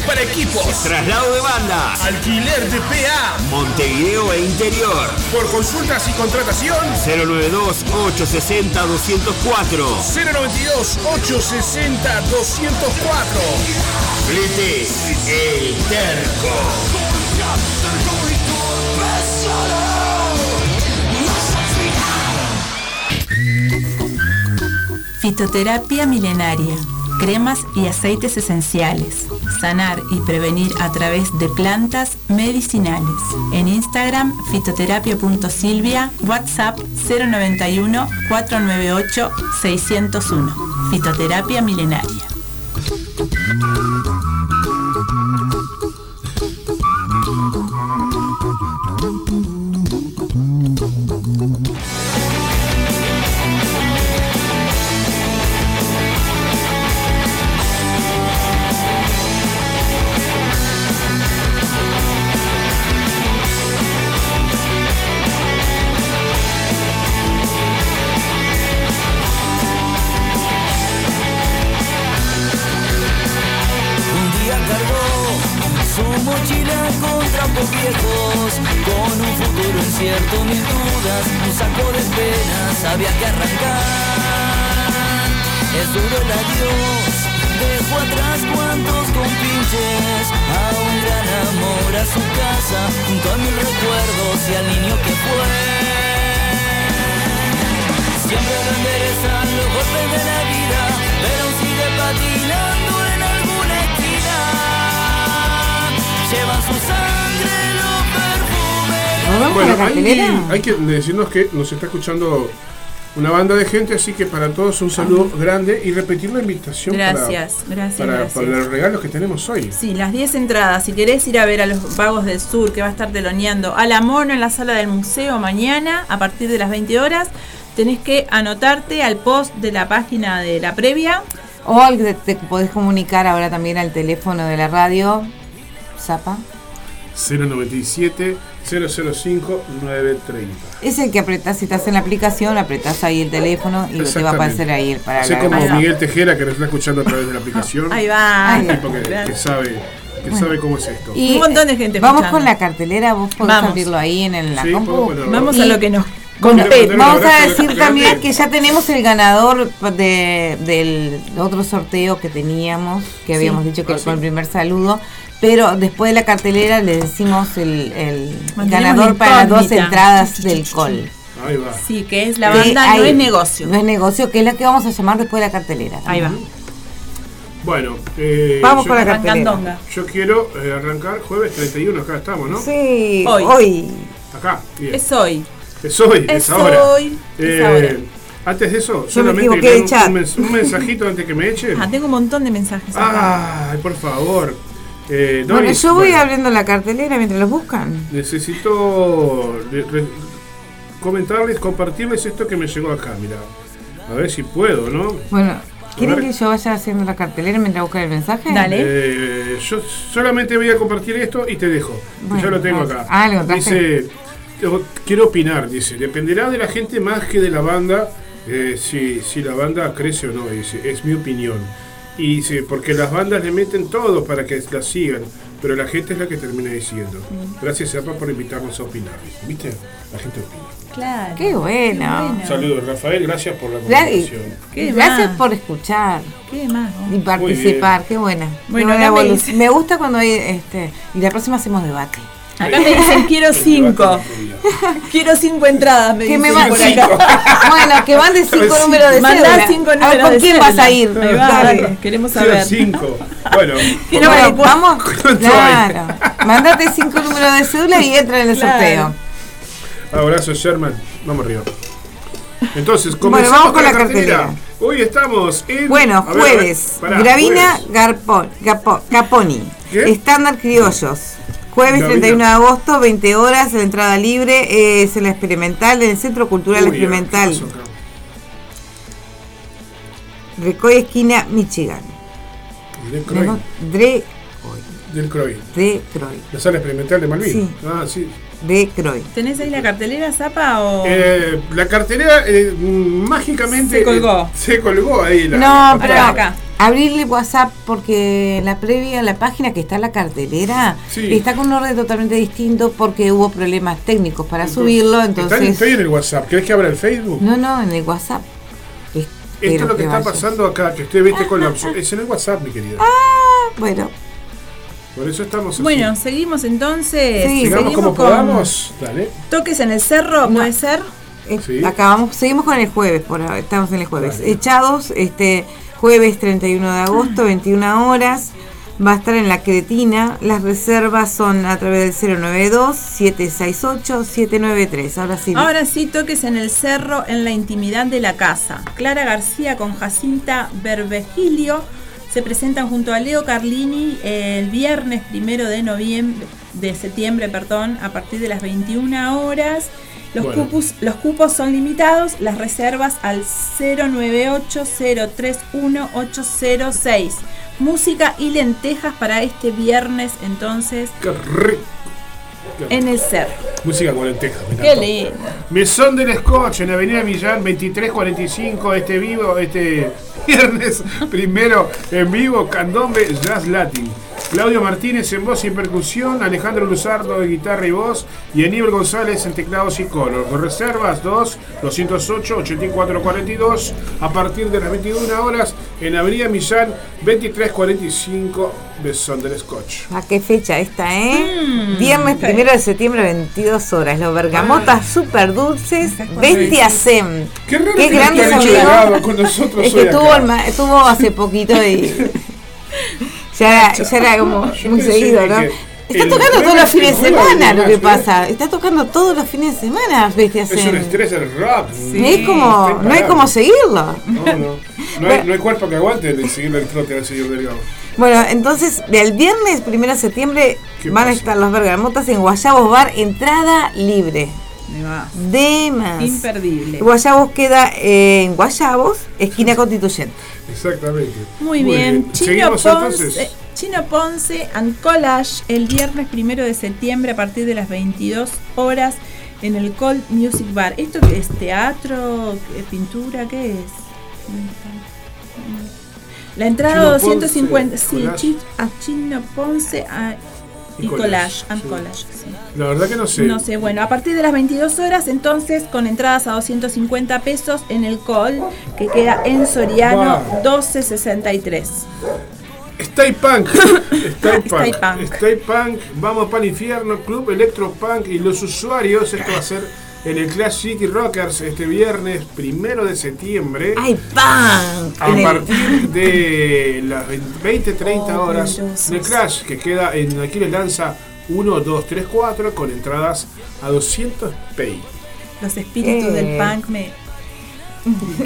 Para equipos. Traslado de bandas, Alquiler de PA. Montevideo e Interior. Por consultas y contratación. 092-860-204. 092-860-204. Fletes, El Terco. Fitoterapia milenaria. Cremas y aceites esenciales. Sanar y prevenir a través de plantas medicinales. En Instagram, fitoterapia.silvia, WhatsApp 091 498 601. Fitoterapia milenaria. Y al niño que fue. Siempre lo enderezan los golpes de la vida, pero aún sigue patinando en alguna esquina. Llevan su sangre los perfumes. ¿Nos vamos Bueno, a la hay, hay que decirnos que nos está escuchando una banda de gente, así que para todos un saludo grande y repetir la invitación para- Gracias, para, gracias. para los regalos que tenemos hoy. Sí, las 10 entradas. Si querés ir a ver a los Vagos del Sur, que va a estar teloneando a la mono en la sala del museo mañana a partir de las 20 horas, tenés que anotarte al post de la página de la previa. O al que te podés comunicar ahora también al teléfono de la radio. Zapa. 097 005 930. Es el que apretás, si estás en la aplicación, apretás ahí el teléfono y te va a aparecer ahí el para la como. Miguel Tejera que nos está escuchando a través de la aplicación. Ahí va. Un tipo que, que sabe, que sabe cómo es esto. Y, Un montón de gente Vamos escuchando. con la cartelera, vos podés Vamos. abrirlo ahí en el- la Sí, compu. Vamos Y- a lo que nos Bueno, ¿Quiere poner un vamos a decir también que ya tenemos el ganador de, del otro sorteo que teníamos, que habíamos dicho que Ah, fue sí. el primer saludo, pero después de la cartelera le decimos el, ganador para las dos entradas del col. Ahí va. Sí, que es la banda, no es negocio. No es negocio, que es la que vamos a llamar después de la cartelera. Ahí va. Bueno, eh, Vamos yo, con la cartelera. Yo quiero eh, arrancar jueves 31, acá estamos, ¿no? Sí, Hoy. hoy. Acá, bien. Es hoy. Es hoy, es, Es ahora. hoy, es Eh, ahora. Antes de eso, me solamente de un, un mens- un mensajito antes que me echen. Ah, tengo un montón de mensajes. acá. Ay, por favor. Eh, Bueno, yo voy bueno, abriendo la cartelera mientras los buscan. Necesito re- re- comentarles, compartirles esto que me llegó acá, mira. A ver si puedo, ¿no? Bueno, ¿quieren que yo vaya haciendo la cartelera mientras buscan el mensaje? Dale. Eh, yo solamente voy a compartir esto y te dejo. Bueno, ya lo tengo acá. Ah, lo dice, quiero opinar, dice, dependerá de la gente más que de la banda, eh, si, si la banda crece o no, dice, es mi opinión. Y sí, porque las bandas le meten todo para que la sigan, pero la gente es la que termina diciendo. Gracias, Zapa, por invitarnos a opinar. ¿Viste? La gente opina. Claro. Qué bueno. Saludos, Rafael, gracias por la. ¿Qué Gracias más? por escuchar ¿Qué más? y participar. Qué buena. Qué Bueno, buena evolu- dice- me gusta cuando hay este. Y la próxima hacemos debate. Acá me dicen quiero cinco. Quiero cinco entradas, me Que me dicen va- por acá. Bueno, que mande cinco Cinco. números de Mandá cédula. cinco números ¿con de quién cédula. vas a ir? Ahí va, Dale. queremos Quiero saber. cinco. Bueno, vamos. ¿Cuánto Claro. Mandate cinco números de cédula y entra en el Claro. sorteo. abrazo, Sherman. Vamos arriba. Entonces, Bueno, vamos con la la cartelera. cartelera. Hoy estamos en. Bueno, ver, jueves. pará, Gravina jueves. Garpo- Gapo- Caponi. ¿Qué? Estándar Criollos. Jueves Gravina. 31 de agosto, 20 horas, la entrada libre. eh, es en la experimental, en el Centro Cultural Uy, Experimental. Recoy esquina, Michigan. Del Croy. Del Croy. de Croy. La sala experimental de Malvin. Sí. Ah, sí. De Croy. ¿Tenés ahí la cartelera, Zapa? O... Eh, la cartelera eh, mm, mágicamente Se colgó. eh, se colgó ahí. La, No, la- pero Acá, abrirle WhatsApp porque la previa, la página que está en la cartelera, Sí. está con un orden totalmente distinto porque hubo problemas técnicos para Entonces, subirlo, Está en, entonces... estoy en el WhatsApp. ¿Querés que abra el Facebook? No, no, en el WhatsApp. Esto es lo que está pasando acá, que usted viste con la opción. Es en el WhatsApp, mi querida. Ah, bueno, Por eso estamos así. Bueno, seguimos entonces. Sí, Sigamos seguimos como con podamos. Dale. Toques en el cerro, No. ¿puede ser? eh, Sí. acabamos, seguimos con el jueves, por ahora, estamos en el jueves. Dale. Echados, este jueves 31 de agosto, 21 horas. Va a estar en la Cretina. Las reservas son a través del 092-768-793. Ahora sí. Ahora sí, toques en el cerro en la intimidad de la casa. Clara García con Jacinta Berbegilio se presentan junto a Leo Carlini el viernes primero de noviembre, de septiembre, perdón, a partir de las 21 horas. Los, Bueno. cupos, los cupos son limitados, las reservas al 098-031-806. Música y lentejas para este viernes, entonces, Qué rico. Qué en el cerro. Música con lentejas. me Qué encantó. lindo. Mesón del Scotch en Avenida Millán 2345 este vivo este viernes primero en vivo Candombe Jazz Latin. Claudio Martínez en voz y percusión, Alejandro Luzardo de guitarra y voz y Aníbal González en teclados y coros. Reservas 2 208 8442 a partir de las 21 horas en Avenida Millán 2345 Mesón del Scotch. ¿A qué fecha esta, eh? Mm, Viernes primero de septiembre, 22 horas. Los bergamotas súper dulces. Bestia Sem. Qué raro Qué que no grandes llegado con nosotros Es que estuvo, el ma- estuvo hace poquito y. ya, era, ya era como Yo muy seguido, ¿no? Está tocando todos los fines de semana, lo que ¿eh? pasa. Está tocando todos los fines de semana, Bestia Es un Sem. estrés el rock. Es como, no hay como seguirlo. No, no. No hay, no hay cuerpo que aguante el seguirle el trote al señor Delgado. Bueno, entonces, el viernes primero de septiembre ¿Qué van a estar los bergamotas en Guayabos Bar, entrada libre. Me va. De más. Imperdible. Guayabos queda en Guayabos, esquina constituyente. Exactamente. Muy bien. Chino Seguimos Ponce, entonces. Chino Ponce and Collage el viernes primero de septiembre a partir de las 22 horas en el Cold Music Bar. ¿Esto qué es? ¿Teatro? ¿Qué- ¿Pintura? ¿Qué es? La entrada Chino 250. Ponce, Sí, Collage. A Chino Ponce a- Y y Collage, Collage. and sí. Collage, sí. La verdad que no sé. No sé, bueno, a partir de las 22 horas, entonces, con entradas a 250 pesos en el call, que queda en Soriano Wow. 1263. Stay Punk. Stay Punk. Stay Punk. Stay Punk. Vamos para el infierno. Club Electro Punk y los usuarios. Esto va a ser en el Clash City Rockers este viernes primero de septiembre. ¡Ay, pan! A partir de las 20-30 horas de Clash, que queda en Aquiles Lanza 1, 2, 3, 4, con entradas a 200 pay. Los espíritus Eh. del punk me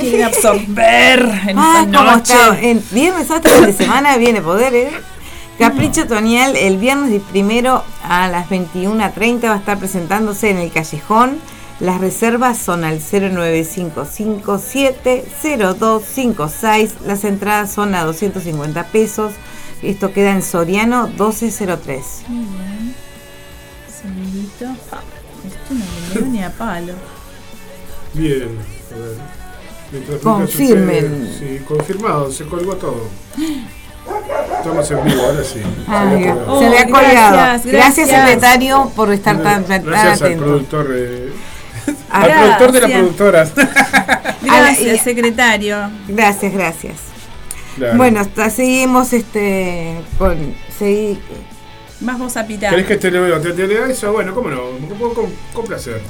quieren absorber en Ah, esta noche. está. En viernes hasta fin de semana viene poder, ¿eh? Capricho Tonial, el viernes primero a las 21.30 va a estar presentándose en el Callejón. Las reservas son al 09557-0256. Las entradas son a 250 pesos. Esto queda en Soriano 1203. Muy bien. Ah, Esto no me ni a palo. Bien. a ver. Mientras Confirmen. sucede- Sí, confirmado, se colgó todo. Estamos en vivo, ahora sí. Ay, Se había colgado. Oh, ha colgado. gracias, Gracias, gracias. secretario, por estar tan, tan Gracias al productor. eh, al productor de la gracias. productora. Gracias, y- secretario. Gracias, gracias. Claro. Bueno, hasta seguimos este con seguí- Vas vos a pitar. ¿Querés que te leo te, te lea eso? Bueno, cómo no, con, con- con placer.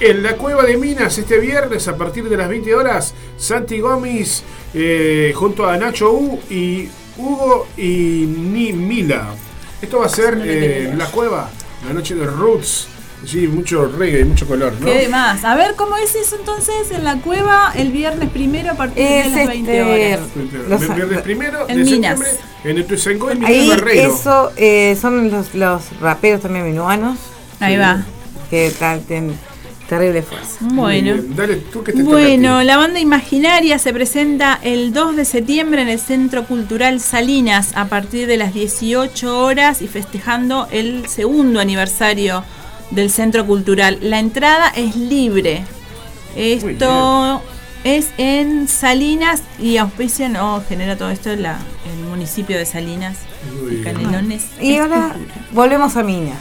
En la Cueva de Minas este viernes a partir de las 20 horas, Santi Gómez eh, junto a Nacho U y Hugo y Ni Mila. Esto va a ser eh, la cueva, la noche de Roots. Sí, mucho reggae, mucho color, ¿no? ¿Qué más? A ver, ¿cómo es eso entonces en la cueva el viernes primero a partir de las 20 este, horas? los- Viernes primero En de Minas. septiembre en el y Miguel ahí Barreiro. eso eh, son los, los raperos también minuanos Ahí va. que tal- tienen terrible fuerza. Bueno. bien, Dale, tú que te Bueno, la banda imaginaria se presenta el 2 de septiembre en el Centro Cultural Salinas a partir de las 18 horas y festejando el segundo aniversario del Centro Cultural. La entrada es libre. Esto es en Salinas y auspician o genera todo esto la- el municipio de Salinas. Muy bien. Canelones. Y ahora volvemos a Minas.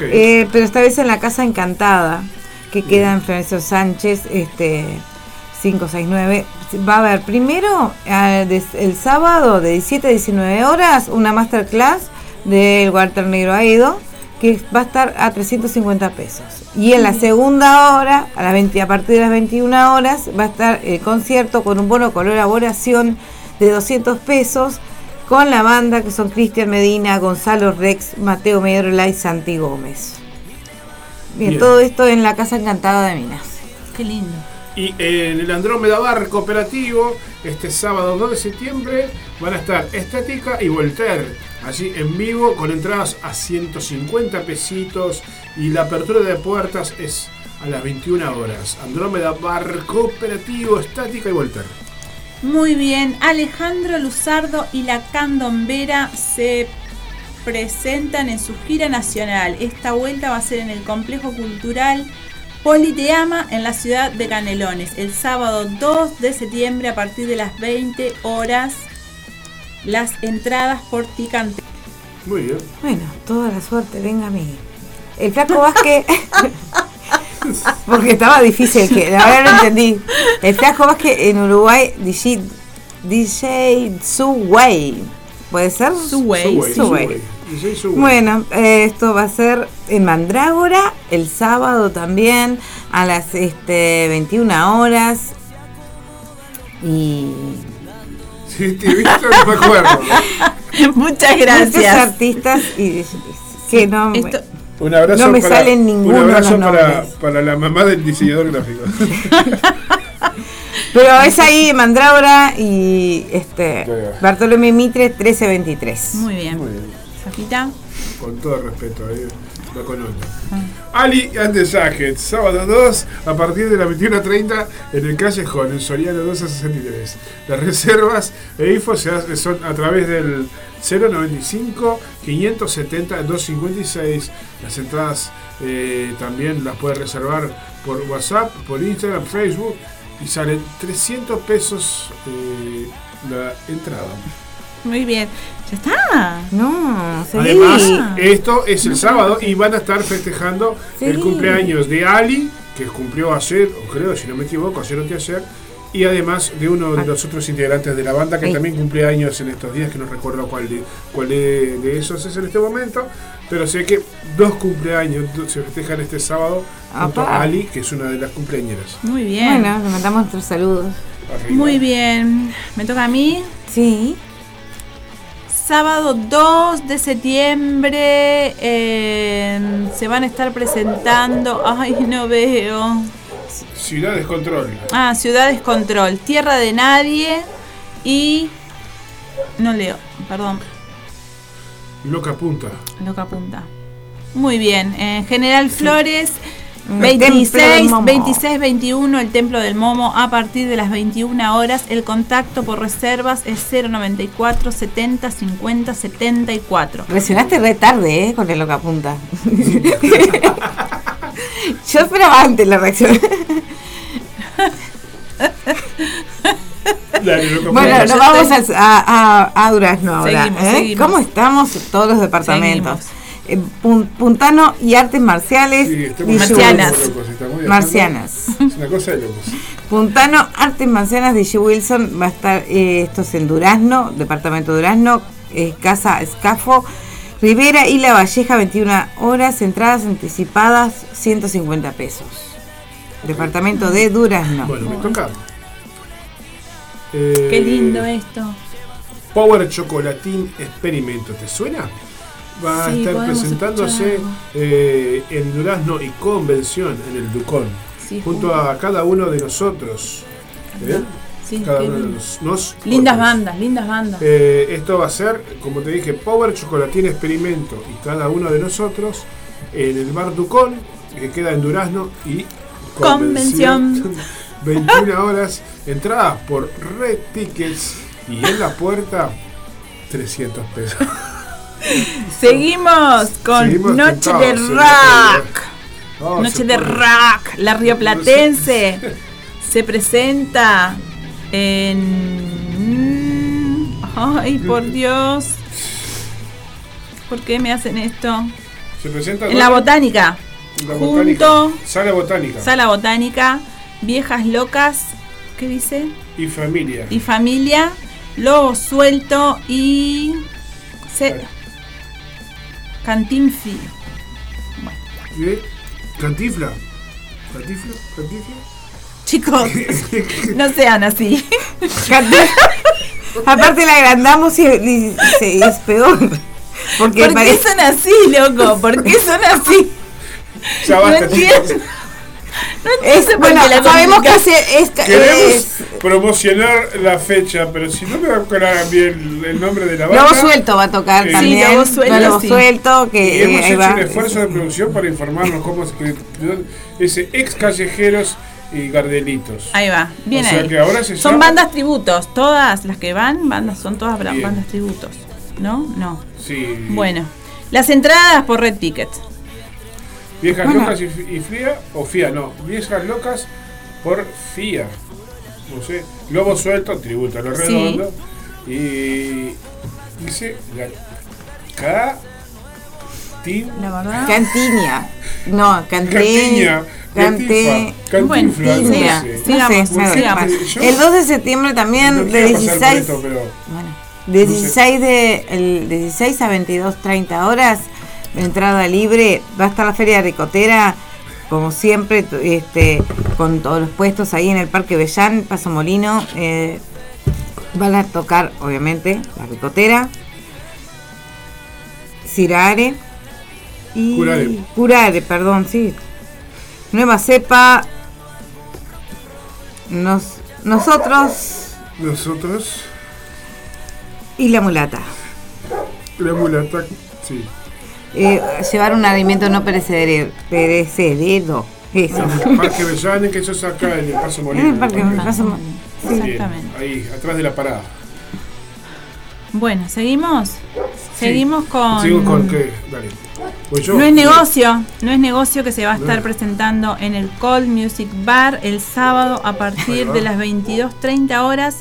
Eh, pero esta vez en la Casa Encantada, que queda en Florencio Sánchez, este 569. Va a haber primero el sábado de 17 a 19 horas una masterclass del Walter Negro Aedo que va a estar a 350 pesos. Y en la segunda hora, a, las 20 a partir de las 21 horas, va a estar el concierto con un bono colaboración de 200 pesos con la banda que son Cristian Medina, Gonzalo Rex, Mateo Medrola y Santi Gómez. Bien, Bien. todo esto en la Casa Encantada de Minas. Qué lindo. Y en el Andrómeda Bar Cooperativo, este sábado 2 de septiembre, van a estar Estética y Voltaire. Allí en vivo, con entradas a 150 pesitos. Y la apertura de puertas es a las 21 horas. Andrómeda Bar Cooperativo, Estática y Voltaire. Muy bien, Alejandro Luzardo y la Candombera se presentan en su gira nacional. Esta vuelta va a ser en el Complejo Cultural Politeama en la ciudad de Canelones, el sábado 2 de septiembre a partir de las 20 horas. Las entradas por Ticante. Muy bien. Bueno, toda la suerte, venga a mí. El Flaco Vázquez. porque estaba difícil que. Ahora lo entendí. El Flaco Vázquez en Uruguay, DJ, DJ Suway. ¿Puede ser? Suway. Subway, Subway. Subway. DJ Subway. Bueno, eh, esto va a ser en Mandrágora el sábado también a las este, 21 horas. Y Sí, te he visto, no me acuerdo. Muchas muchos gracias. artistas y que no Esto- Un abrazo No me para, salen ninguno Un abrazo para, para la mamá del diseñador gráfico. Pero es ahí Mandrágora y este. Bartolomé Mitre 1323. Muy bien. Muy bien. Safita. Con todo respeto, eh, lo conozco. Ali and the Jacket, sábado 2, a partir de las 21.30 en el Callejón, en Soriano 2 a 63. Las reservas e info son a través del 095 570 256. Las entradas eh, también las puedes reservar por WhatsApp, por Instagram, Facebook y salen 300 pesos eh, la entrada. Muy bien. ¿Ya está? No, seguí. Además, esto es el sábado y van a estar festejando el cumpleaños de Ali, que cumplió ayer, o creo, si no me equivoco, ayer o ayer, y además de uno de los otros integrantes de la banda que también cumple años en estos días, que no recuerdo cuál de, cuál de, de esos es en este momento, pero sé que dos cumpleaños se festejan este sábado junto a Ali, que es una de las cumpleañeras. Muy bien. Bueno, le mandamos nuestros saludos. Arriba. Muy bien. Me toca a mí. Sí. Sábado 2 de septiembre eh, se van a estar presentando. Ay, no veo. Ciudad Descontrol. Ah, Ciudades Control, Tierra de Nadie y. No leo, perdón, Loca Punta. loca punta. Muy bien, en General Flores. 26, Momo. 26, 21, el Templo del Momo a partir de las 21 horas. El contacto por reservas es 094 70 50 74. Reaccionaste re tarde, ¿eh? Con el loca punta. Yo esperaba antes la reacción. Bueno, nos vamos a, a, a Durazno ahora. Seguimos, ¿eh? seguimos. ¿Cómo estamos todos los departamentos? Eh, Pun- Puntano y artes marciales. Sí, Marcianas. locos. Marcianas. Es una cosa de locos. Puntano, Artes Marcianas de G. Wilson, va a estar, eh, esto es en Durazno, Departamento Durazno, eh, Casa Escafo, Rivera y La Valleja, 21 horas, entradas anticipadas, 150 pesos. Departamento de Durazno. Bueno, me toca. Eh, Qué lindo esto. Power Chocolatín Experimento, ¿te suena? Va a estar presentándose eh, en Durazno y Convención en el Ducón, Sí, junto a cada uno de nosotros. ¿eh? Sí, cada uno de los, nos- Lindas otros. bandas, lindas bandas. Eh, esto va a ser, como te dije, Power Chocolatín Experimento y cada uno de nosotros en el Bar Ducón, que queda en Durazno y Convención. 21 horas, entradas por Red Tickets y en la puerta 300 pesos. Seguimos con Seguimos Noche de Rock. Oh, Noche de Rock. La Rioplatense se presenta en. Ay, por Dios. ¿Por qué me hacen esto? Se presenta En la botánica. La Junto. botánica. Sala botánica. Sala botánica. Viejas locas. ¿Qué dice? y familia. Y familia. Lobo suelto y. Se... Cantinfi. ¿Eh? Cantifla. Cantifla. Cantifla. Chicos, no sean así. Aparte la agrandamos y, y- y es peor. Porque ¿Por qué parece- son así, loco? ¿Por qué son así? Ya No basta, entiendo. No es, bueno, sabemos que hace, es, Queremos es promocionar la fecha, pero si no me va a acordar bien el, el nombre de la banda. Lobo Suelto va a tocar Sí, también. Lobo Suelto, Lobo sí. Suelto, Y que hemos eh, hecho va. un esfuerzo de producción para informarnos cómo es que ese ex callejeros y gardelitos. Ahí va, bien O sea ahí. que ahora se son llama- bandas tributos, todas las que van, bandas son todas Bien. bandas tributos. ¿No? No. Sí. Bueno, las entradas por Red Ticket. Viejas Bueno. locas y, y fría o FIA, no. Viejas locas por FIA. No sé. Lobo suelto, tributo a lo Sí. redondo. Y dice la K Tin La verdad. Cantinia. No, Cantiña. Cantiña. Cantinfla. Bueno, no sé. No sé. Yo- El 2 de septiembre también, No de quiero pasar por 16. esto, pero Bueno, de 16, de, el 16 a 22.30 horas, entrada libre, va a estar la Feria Ricotera, como siempre, este, con todos los puestos ahí en el Parque Bellán, Paso Molino. eh, van a tocar, obviamente, la Ricotera, Cirare y... Curare. Curare, perdón, sí. Nueva cepa. Nos, nosotros nosotros, y la mulata. la mulata, sí. Eh, llevar un alimento no perecedero. perecedero eso. Parque Bellane, que eso es acá en el Paso En Molino. el parque Paso Exactamente. ahí, atrás de la parada. Bueno, seguimos. Seguimos con. Sigo con qué, dale. Pues yo- No es negocio, no es negocio que se va a estar No. presentando en el Cold Music Bar el sábado a partir de las 22.30 horas.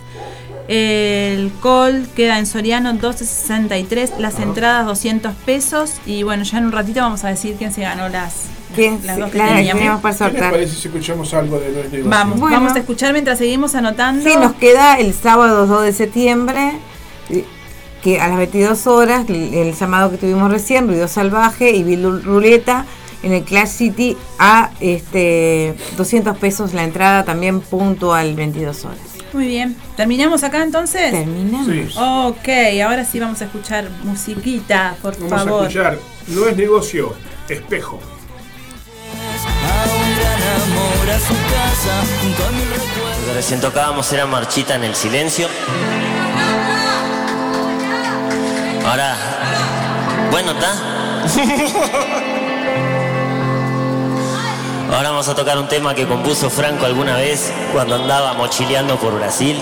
El Cold queda en Soriano 1263, las entradas 200 pesos y bueno, ya en un ratito vamos a decir quién se ganó las, ¿Quién? las dos que teníamos. para ¿Qué les sortear. parece si escuchamos algo de los negocios? Vamos, Bueno. vamos a escuchar mientras seguimos anotando. Sí, nos queda el sábado 2 de septiembre, eh, que a las 22 horas, el, el llamado que tuvimos recién, Ruido Salvaje y Bill Ruleta, en el Clash City a este 200 pesos la entrada, también puntual 22 horas. Muy bien. ¿Terminamos acá entonces? Terminamos. Sí. Ok, ahora sí vamos a escuchar musiquita, por Vamos favor. a escuchar No es negocio, espejo. A un gran amor a su casa, junto a mi recuerdo. Lo que recién tocábamos era marchita en el silencio. Ahora, bueno, ¿está? Ahora vamos a tocar un tema que compuso Franco alguna vez cuando andaba mochileando por Brasil.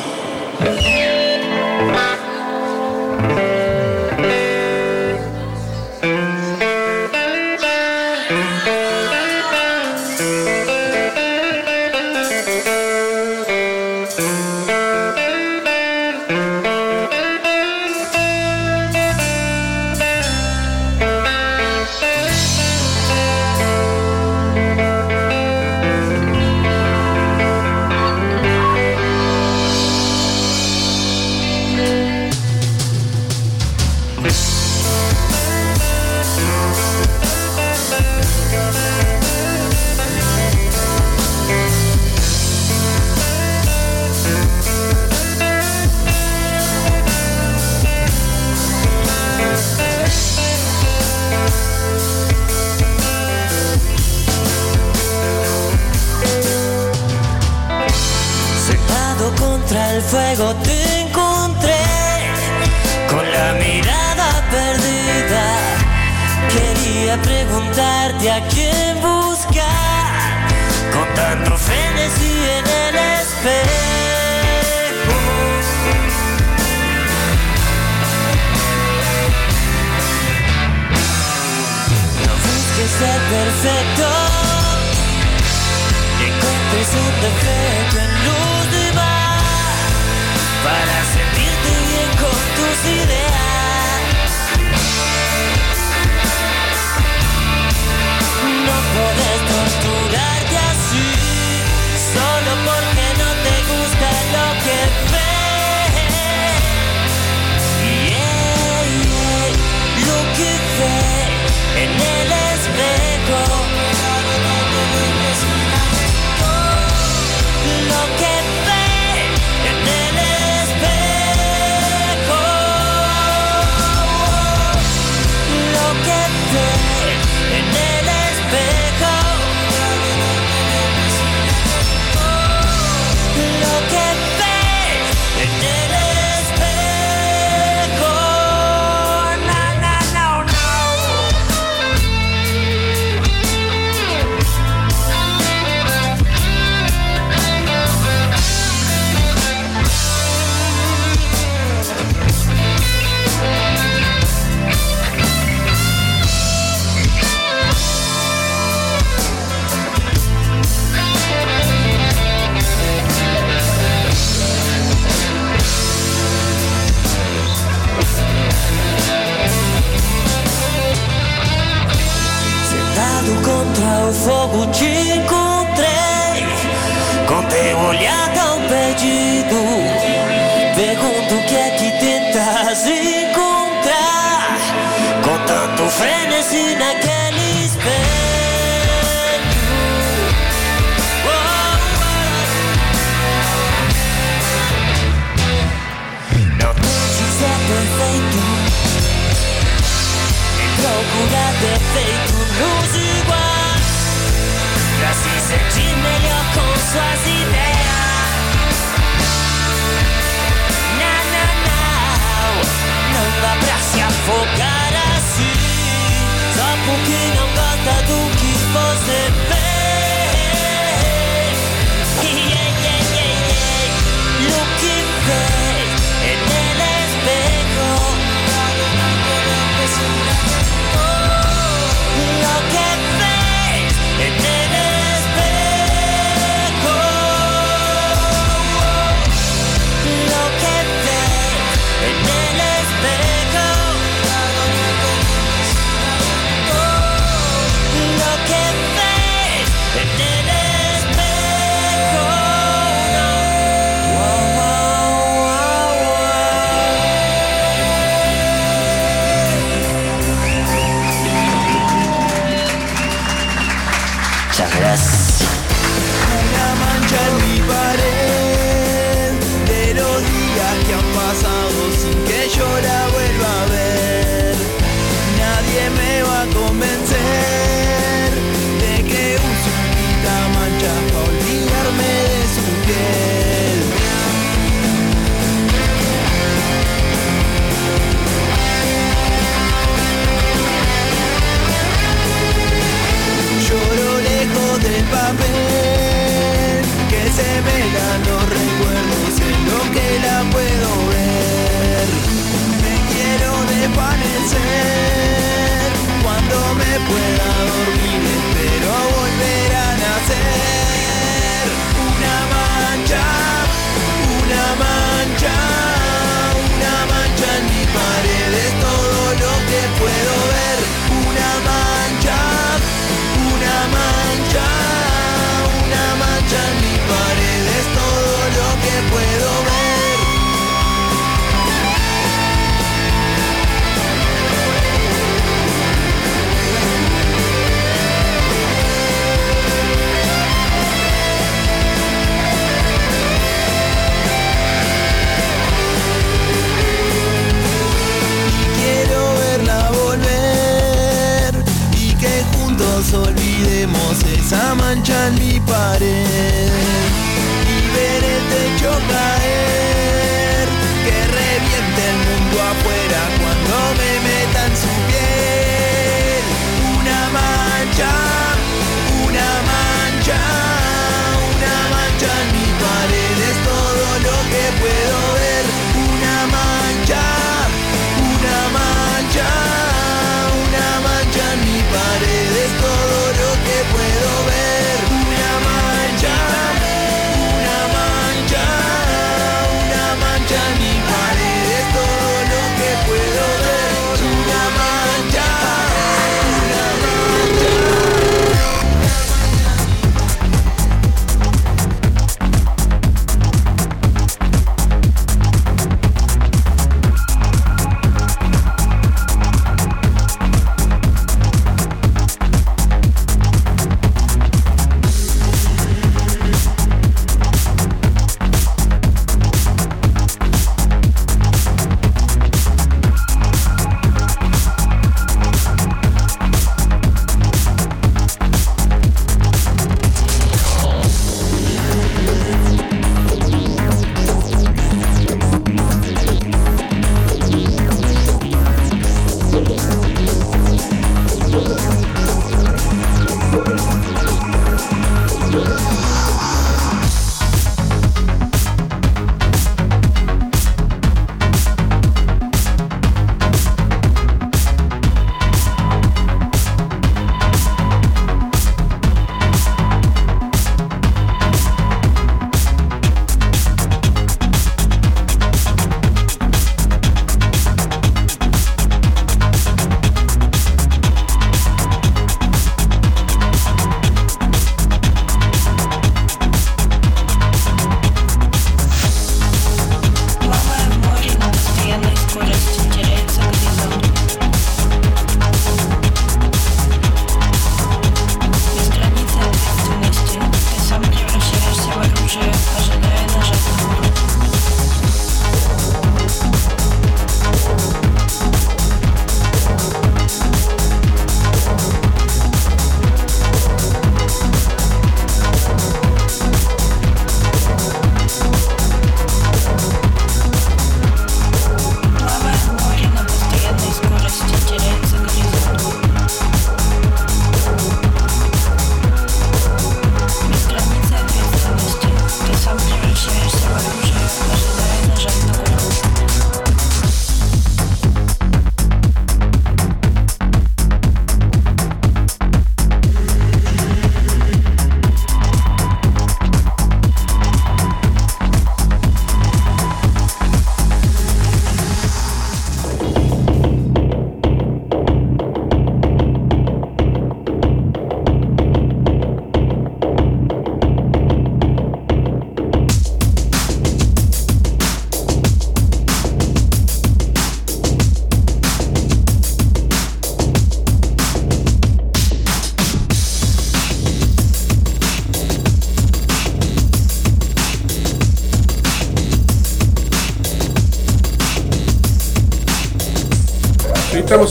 Quería preguntarte a quién buscar. Con tanto frenesí en el espejo. No busques ser perfecto, encuentres un defecto en los demás. Para torturarte así, solo porque no te gusta lo que ves. Yeah, yeah, lo que ve en el espejo. Contra o fogo te encontrei. Com teu olhar tão perdido Pergunto o que é que tentas encontrar. Com tanto frenesi naquele espelho. Perfeito. Procurar defeito nos de melhor com suas ideias. Na, na, não, não dá pra se afogar assim. Só porque não gosta do que você fez. Muchas.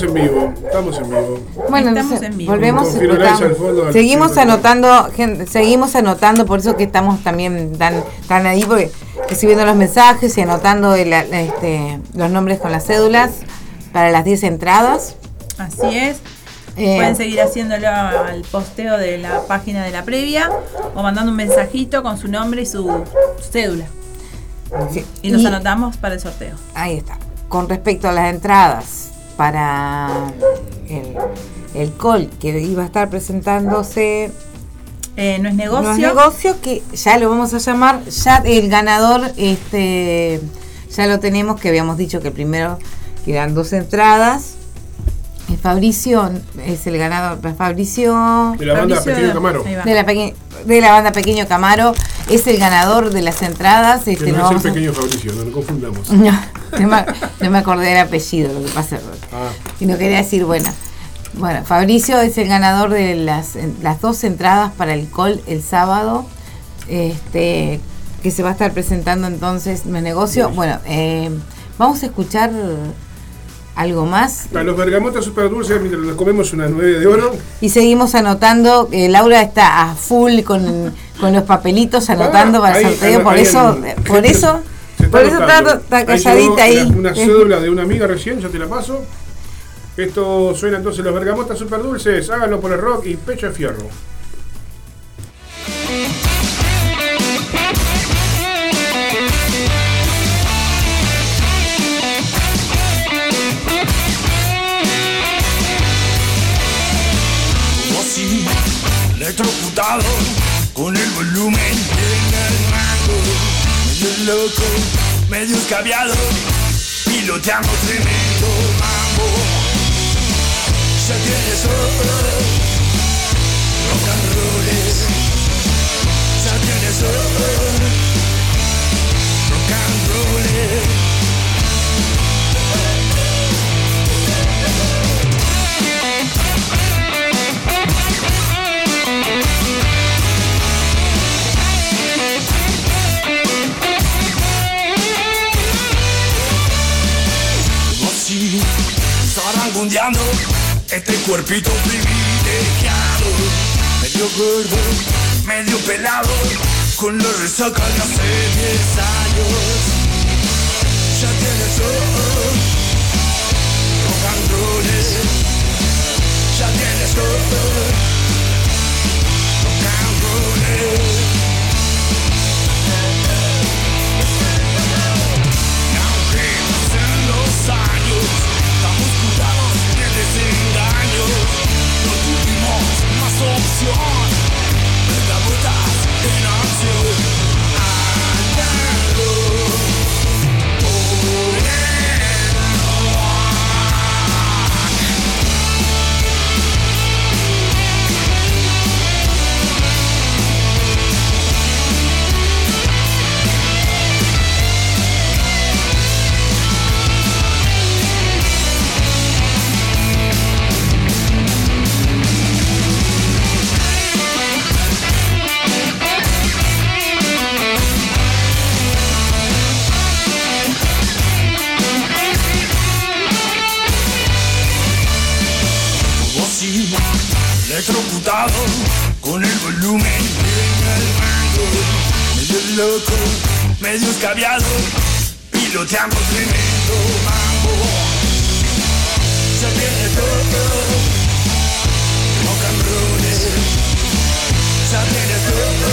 Estamos en vivo, estamos en vivo. Bueno, Estamos entonces, en vivo. volvemos. Al fondo, al seguimos anotando, gente, seguimos anotando, por eso que estamos también tan, tan ahí, porque recibiendo los mensajes y anotando el- este, los nombres con las cédulas para las 10 entradas. Así es. Eh, Pueden seguir haciéndolo al posteo de la página de la previa o mandando un mensajito con su nombre y su cédula. sí. Y nos Y- anotamos para el sorteo. Ahí está. Con respecto a las entradas para el, el call que iba a estar presentándose Eh, no es negocio. Los negocios que ya lo vamos a llamar, ya el ganador, este, ya lo tenemos, que habíamos dicho que primero quedan dos entradas. Fabricio es el ganador, Fabricio De la banda Fabricio, Pequeño Camaro. de la, peque- de la banda Pequeño Camaro es el ganador de las entradas. Este, Que no no es el a- pequeño Fabricio, no lo confundamos. no, no me, no me acordé del apellido, lo que pasa. Ah, Y no quería decir, bueno. Bueno, Fabricio es el ganador de las, las dos entradas para el call el sábado. Este que se va a estar presentando entonces en el negocio. Bueno, eh, vamos a escuchar algo más para los bergamotas super dulces, mientras nos comemos una nueve de oro. y seguimos anotando. Eh, Laura está a full con, con los papelitos anotando para el sorteo, por eso, por eso, por eso está, está Ahí calladita ahí. llegó Una, una cédula de una amiga recién, ya te la paso. Esto suena entonces los bergamotas super dulces, háganlo por el rock y pecho de fierro. Electrocutado con el volumen loco, medio escabiado, piloteando tremendo mambo. Ya tienes oro, rock and roll. Ya tienes oro, este cuerpito privilegiado, medio gordo, medio pelado, con la resaca de hace 10 años. Ya tienes todo, rock ya tienes todo, más electrocutado con el volumen en el. Medio loco, medio escabiado, piloteando tremendo mambo. Ya tiene todo, and roll. Ya tiene todo,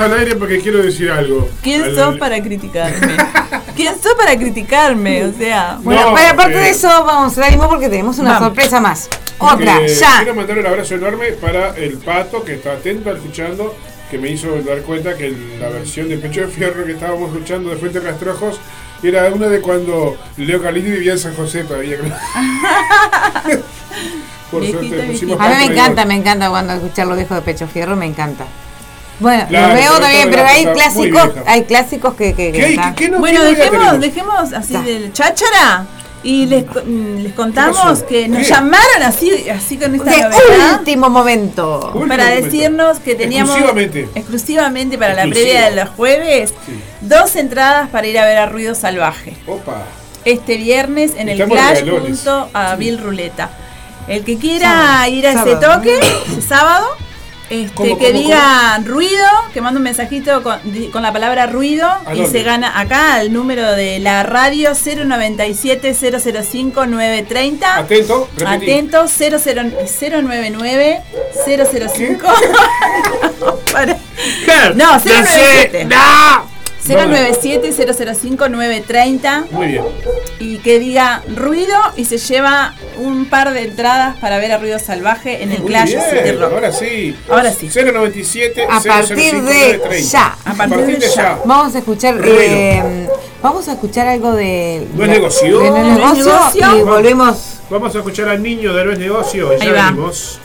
al aire porque quiero decir algo. ¿Quién Al- sos para criticarme? ¿Quién sos para criticarme? O sea, Bueno, No, pero aparte eh, de eso, vamos ahora mismo porque tenemos una Vamos. sorpresa más. Otra, Eh, ya. Quiero mandar un abrazo enorme para el pato que está atento escuchando, que me hizo dar cuenta que la versión de Pecho de Fierro que estábamos escuchando de Fuentes Rastrojos era una de cuando Leo Calini vivía en San José todavía. Por Viejito, suerte viejito. A mí me encanta, me encanta cuando escuchar los viejos de Pecho Fierro, me encanta. Bueno, Claro, lo veo también, pero hay clásicos, hay clásicos que, que, que ¿Qué, están- qué, qué no- bueno, dejemos, dejemos así Ya. del cháchara y les, mm, les contamos que nos ¿Qué? llamaron así, así con esta de novedad último momento. Último para momento. decirnos que teníamos Exclusivamente. exclusivamente para la previa de los jueves Sí. dos entradas para ir a ver a Ruido Salvaje Opa. este viernes en el Clash regalones. junto a Bill Ruleta. El que quiera Sábado. ir a ese toque, sábado, este, ¿Cómo, que cómo, diga ruido, que mande un mensajito con, con la palabra ruido ¿A y se gana acá al número de la radio 097 005 930. Atento, repetí. Atento 00 099 005 Para- No, 097 097 005 930 Muy bien. y que diga ruido y se lleva un par de entradas para ver a Ruido Salvaje en el Muy Clash bien, City Rock. Ahora sí. Ahora sí. 097 A partir 005 de 930. ya. A partir de ya. Vamos a escuchar Ruido. eh, vamos a escuchar algo de ¿No es de- negocio? de No es ¿No es negocio, negocio? y volvemos Vamos a escuchar al niño de No es Negocio. Ya venimos.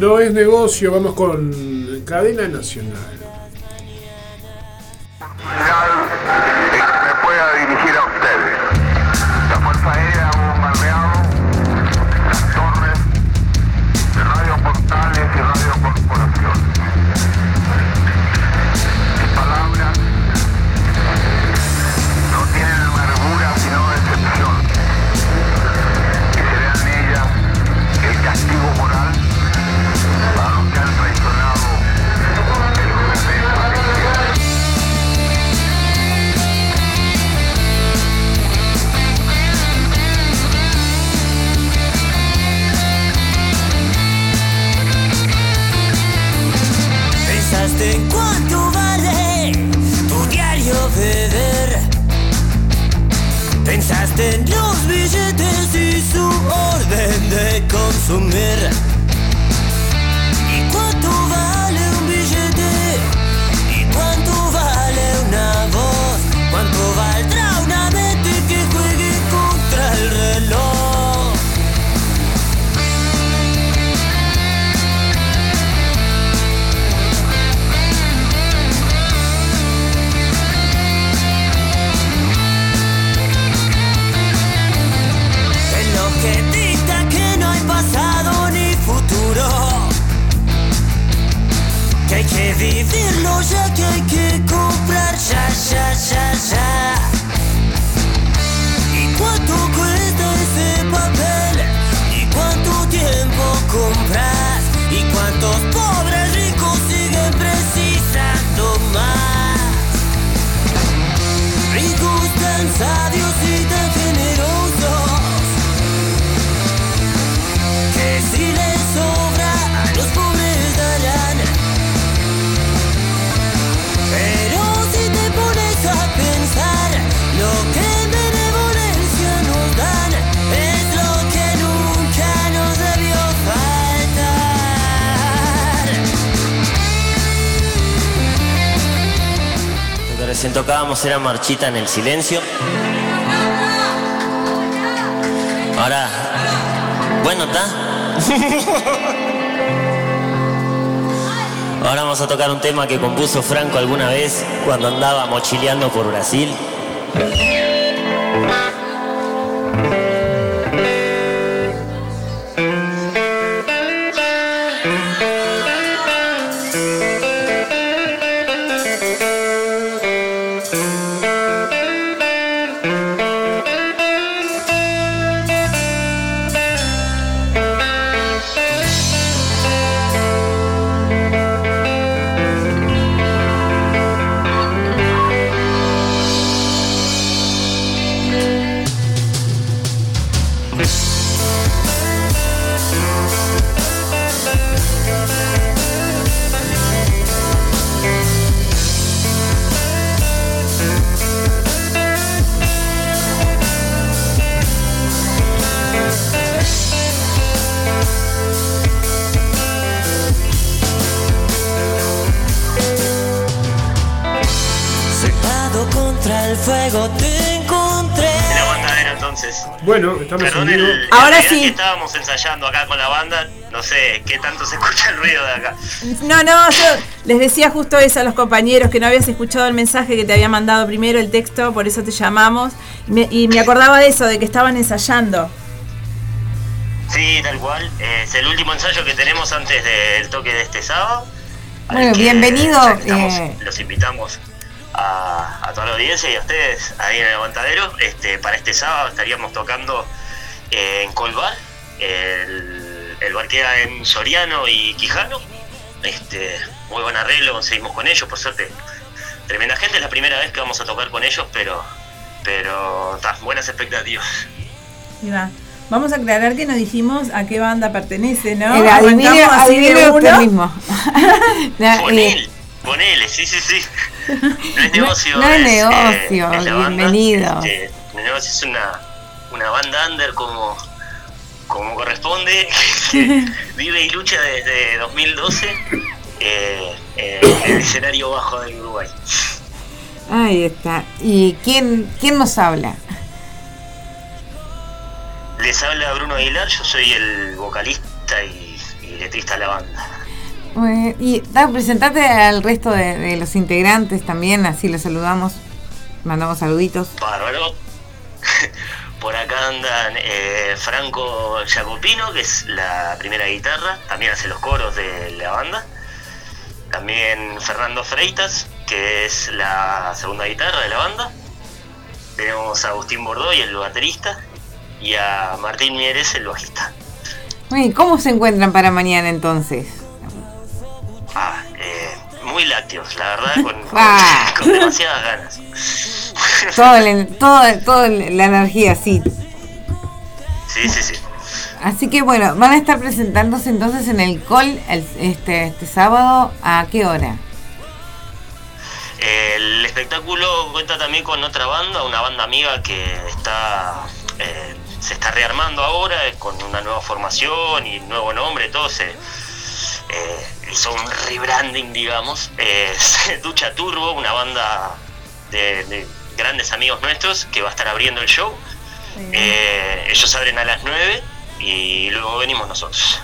No es negocio, vamos con cadena nacional. Era marchita en el silencio. Ahora, bueno, ¿está? Ahora vamos a tocar un tema que compuso Franco alguna vez cuando andaba mochileando por Brasil. Bueno, estamos Perdón en el, vivo. el Ahora sí. que estábamos ensayando acá con la banda, no sé qué tanto se escucha el ruido de acá. No, no, yo les decía justo eso a los compañeros, que no habías escuchado el mensaje que te había mandado primero, el texto, por eso te llamamos. Y me, y me acordaba de eso, de que estaban ensayando. Sí, tal cual. Eh, es el último ensayo que tenemos antes del toque de este sábado. Bueno, bienvenido, eh. Los invitamos a, a toda la audiencia y a ustedes ahí en el aguantadero. Este, para este sábado estaríamos tocando eh, en Colbar. El, el bar queda en Soriano y Quijano. Este, muy buen arreglo conseguimos con ellos, por suerte. Tremenda gente, es la primera vez que vamos a tocar con ellos, pero pero ta, buenas expectativas. Va. Vamos a aclarar que nos dijimos a qué banda pertenece, ¿no? Eh, adivine, adivine usted uno. mismo. La- eh, Ponele, ponele, sí, sí, sí. No es negocio. no es eh, negocio, es. Este, no es negocio, es una, una banda under como, como corresponde, que vive y lucha desde 2012 eh, en el escenario bajo del Uruguay. Ahí está. ¿Y quién, quién nos habla? Les habla Bruno Aguilar, yo soy el vocalista y, y letrista de la banda. Eh, y da, presentate al resto de, de los integrantes también, así los saludamos. Mandamos saluditos. Bárbaro. Por acá andan eh, Franco Jacopino, que es la primera guitarra, también hace los coros de la banda. También Fernando Freitas, que es la segunda guitarra de la banda. Tenemos a Agustín Bordoy, el baterista, y a Martín Mieres, el bajista. ¿Cómo se encuentran para mañana entonces? Ah, eh, muy lácteos, la verdad, con, Ah. con demasiadas ganas. Todo el- todo- toda la energía, sí. Sí, sí, sí. Así que bueno, van a estar presentándose entonces en el call el- este, este sábado. ¿A qué hora? El espectáculo cuenta también con otra banda, una banda amiga que está eh, se está rearmando ahora con una nueva formación y nuevo nombre, todo se eh, hizo un rebranding, digamos. Es Ducha Turbo, una banda de, de grandes amigos nuestros que va a estar abriendo el show. Eh, ellos abren a las 9 y luego venimos nosotros.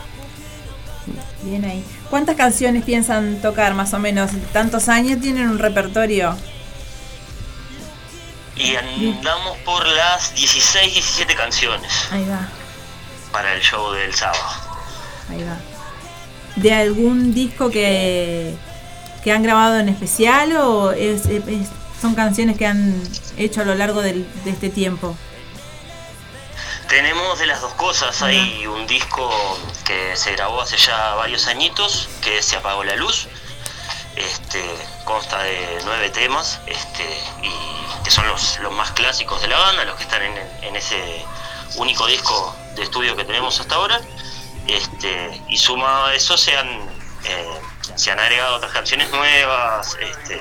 Bien ahí. ¿Cuántas canciones piensan tocar más o menos? ¿Tantos años tienen un repertorio? Y andamos por las 16, 17 canciones Ahí va, para el show del sábado. ahí va. ¿De algún disco que, que han grabado en especial o es- es- son canciones que han hecho a lo largo del- de este tiempo? Tenemos de las dos cosas, hay un disco que se grabó hace ya varios añitos, que es Se apagó la luz, este, consta de nueve temas, este, y que son los, los más clásicos de la banda, los que están en, en ese único disco de estudio que tenemos hasta ahora, este, y sumado a eso se han, eh, se han agregado otras canciones nuevas, este,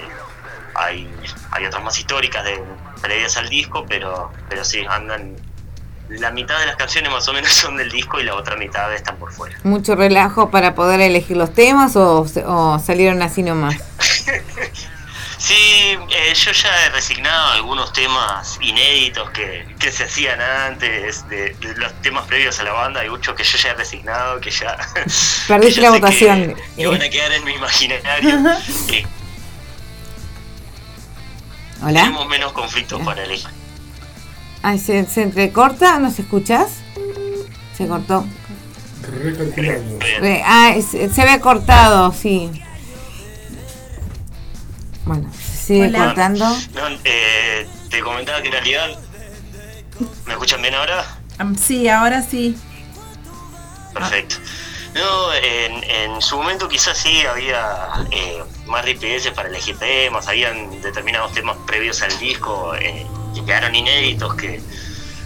hay, hay otras más históricas de previas al disco, pero, pero sí, andan la mitad de las canciones más o menos son del disco y la otra mitad están por fuera. ¿Mucho relajo para poder elegir los temas o, salieron así nomás? Sí, eh, yo ya he resignado algunos temas inéditos que, que se hacían antes, de, de los temas previos a la banda, hay muchos que yo ya he resignado, que ya... Perdiste la votación. Que, que van a quedar en mi imaginario. Eh, Hola. tenemos menos conflictos para elegir. Ay, ¿se, se entrecorta? ¿Nos escuchás? Se cortó. Ah, es- se ve cortado, sí. Bueno, sigue Hola. cortando. No, eh, te comentaba que en realidad... ¿Me escuchan bien ahora? Am, Sí, ahora sí. Perfecto. No, en, en su momento quizás sí había eh, más RPS para elegir temas, habían determinados temas previos al disco eh, que quedaron inéditos que,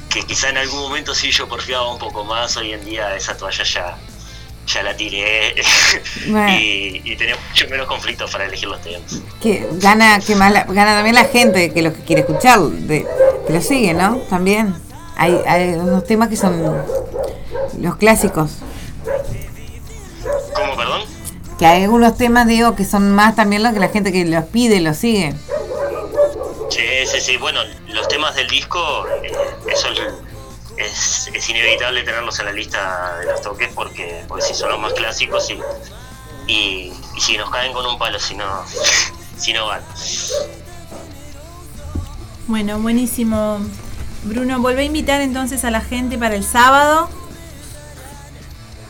que quizá en algún momento sí yo porfiaba un poco más, hoy en día esa toalla ya, ya la tiré Bueno. y, y tenía mucho menos conflictos para elegir los temas. Que gana, que más la- gana también la gente que lo que quiere escuchar, de, que lo sigue, ¿no? También. Hay, hay unos temas que son los clásicos. ¿Cómo, perdón? Que hay algunos temas, digo, que son más también lo que la gente que los pide, los sigue. Sí, sí, sí. Bueno, los temas del disco, eh, eso es, es inevitable tenerlos en la lista de los toques porque, porque sí son los más clásicos y, y, y si nos caen con un palo, si no, si no van. Bueno, buenísimo. Bruno, volvé a invitar entonces a la gente para el sábado.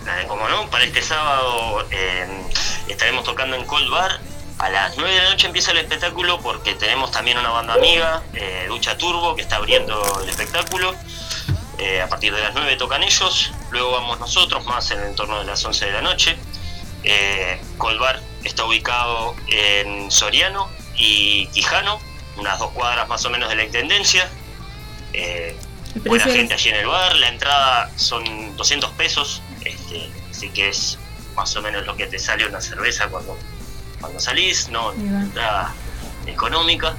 Eh, como no, para este sábado eh, estaremos tocando en Cold Bar. A las 9 de la noche empieza el espectáculo porque tenemos también una banda amiga, eh, Ducha Turbo, que está abriendo el espectáculo. Eh, a partir de las 9 tocan ellos, luego vamos nosotros, más en el entorno de las 11 de la noche. Eh, Cold Bar está ubicado en Soriano y Quijano, unas dos cuadras más o menos de la Intendencia. Eh, buena gente allí en el bar, la entrada son 200 pesos, este, así que es más o menos lo que te sale una cerveza cuando, cuando salís, no va. entrada económica.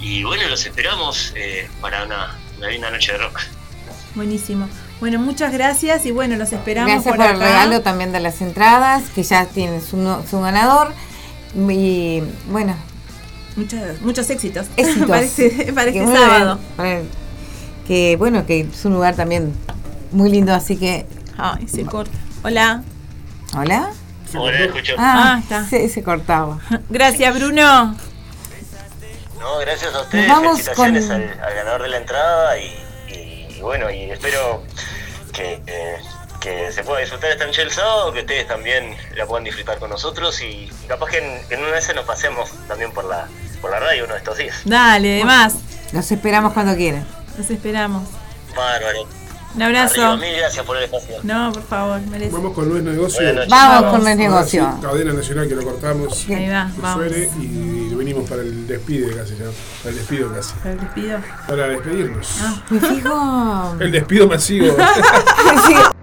Y bueno, los esperamos eh, para una, una linda noche de rock. Buenísimo. Bueno, muchas gracias y bueno, los esperamos. Gracias por, el regalo también de las entradas, que ya tienen su, su ganador. Y bueno. Muchos, muchos éxitos. éxitos. parece, parece sábado. Que bueno, que es un lugar también muy lindo, así que. Ay, se corta. Hola. Hola. Hola, escucho. Ah, ah está. Se, cortaba. Gracias, Bruno. No, gracias a ustedes. Vamos con... al ganador de la entrada y y bueno, y espero que, eh, que se pueda disfrutar esta enchelzado, que ustedes también la puedan disfrutar con nosotros y, capaz que en, en, una vez nos pasemos también por la, por la radio uno de estos días. Dale, además. Los esperamos cuando quieran. Los esperamos. Bárbaro. Un abrazo. Mil gracias por el espacio. No, por favor, merece. Vamos con Luis Negocio. Vamos con Luis Negocio. Cadena nacional que lo cortamos. Ahí va, vamos. Suele y venimos para el despido casi ya. Para el despido casi. Para el despido. Para despedirnos. Ah, mi hijo. El despido masivo.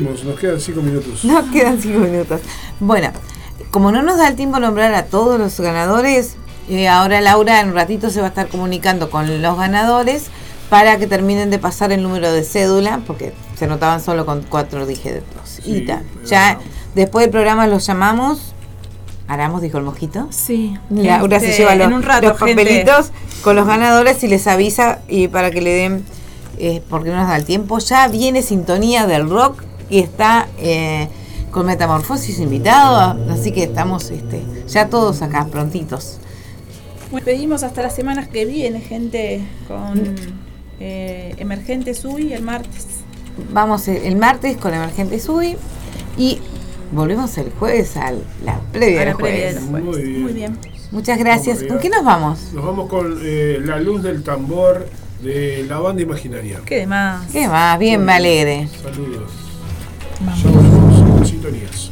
nos quedan cinco minutos. Nos quedan cinco minutos. Bueno, como no nos da el tiempo nombrar a todos los ganadores, eh, ahora Laura en un ratito se va a estar comunicando con los ganadores para que terminen de pasar el número de cédula, porque se notaban solo con cuatro dígitos. y tal. Ya después del programa los llamamos. Aramos, dijo el mojito. Sí. Laura se Este, lleva los, en un rato, los gente. papelitos con los ganadores y les avisa y para que le den, eh, porque no nos da el tiempo. Ya viene sintonía del rock y está eh, con Metamorfosis invitado, así que estamos este, ya todos acá prontitos. Nos pedimos hasta las semanas que viene, gente, con eh, Emergente Sui el martes. Vamos el, el martes con Emergente Sui y volvemos el jueves a la previa A del la previa jueves. del jueves. Muy bien. Muy bien. Muchas gracias. ¿Con qué nos vamos? Nos vamos con eh, la luz del tambor de la banda imaginaria. ¿Qué demás? ¿Qué más? Bien, me alegre. Saludos. Ya volvemos en sintonías.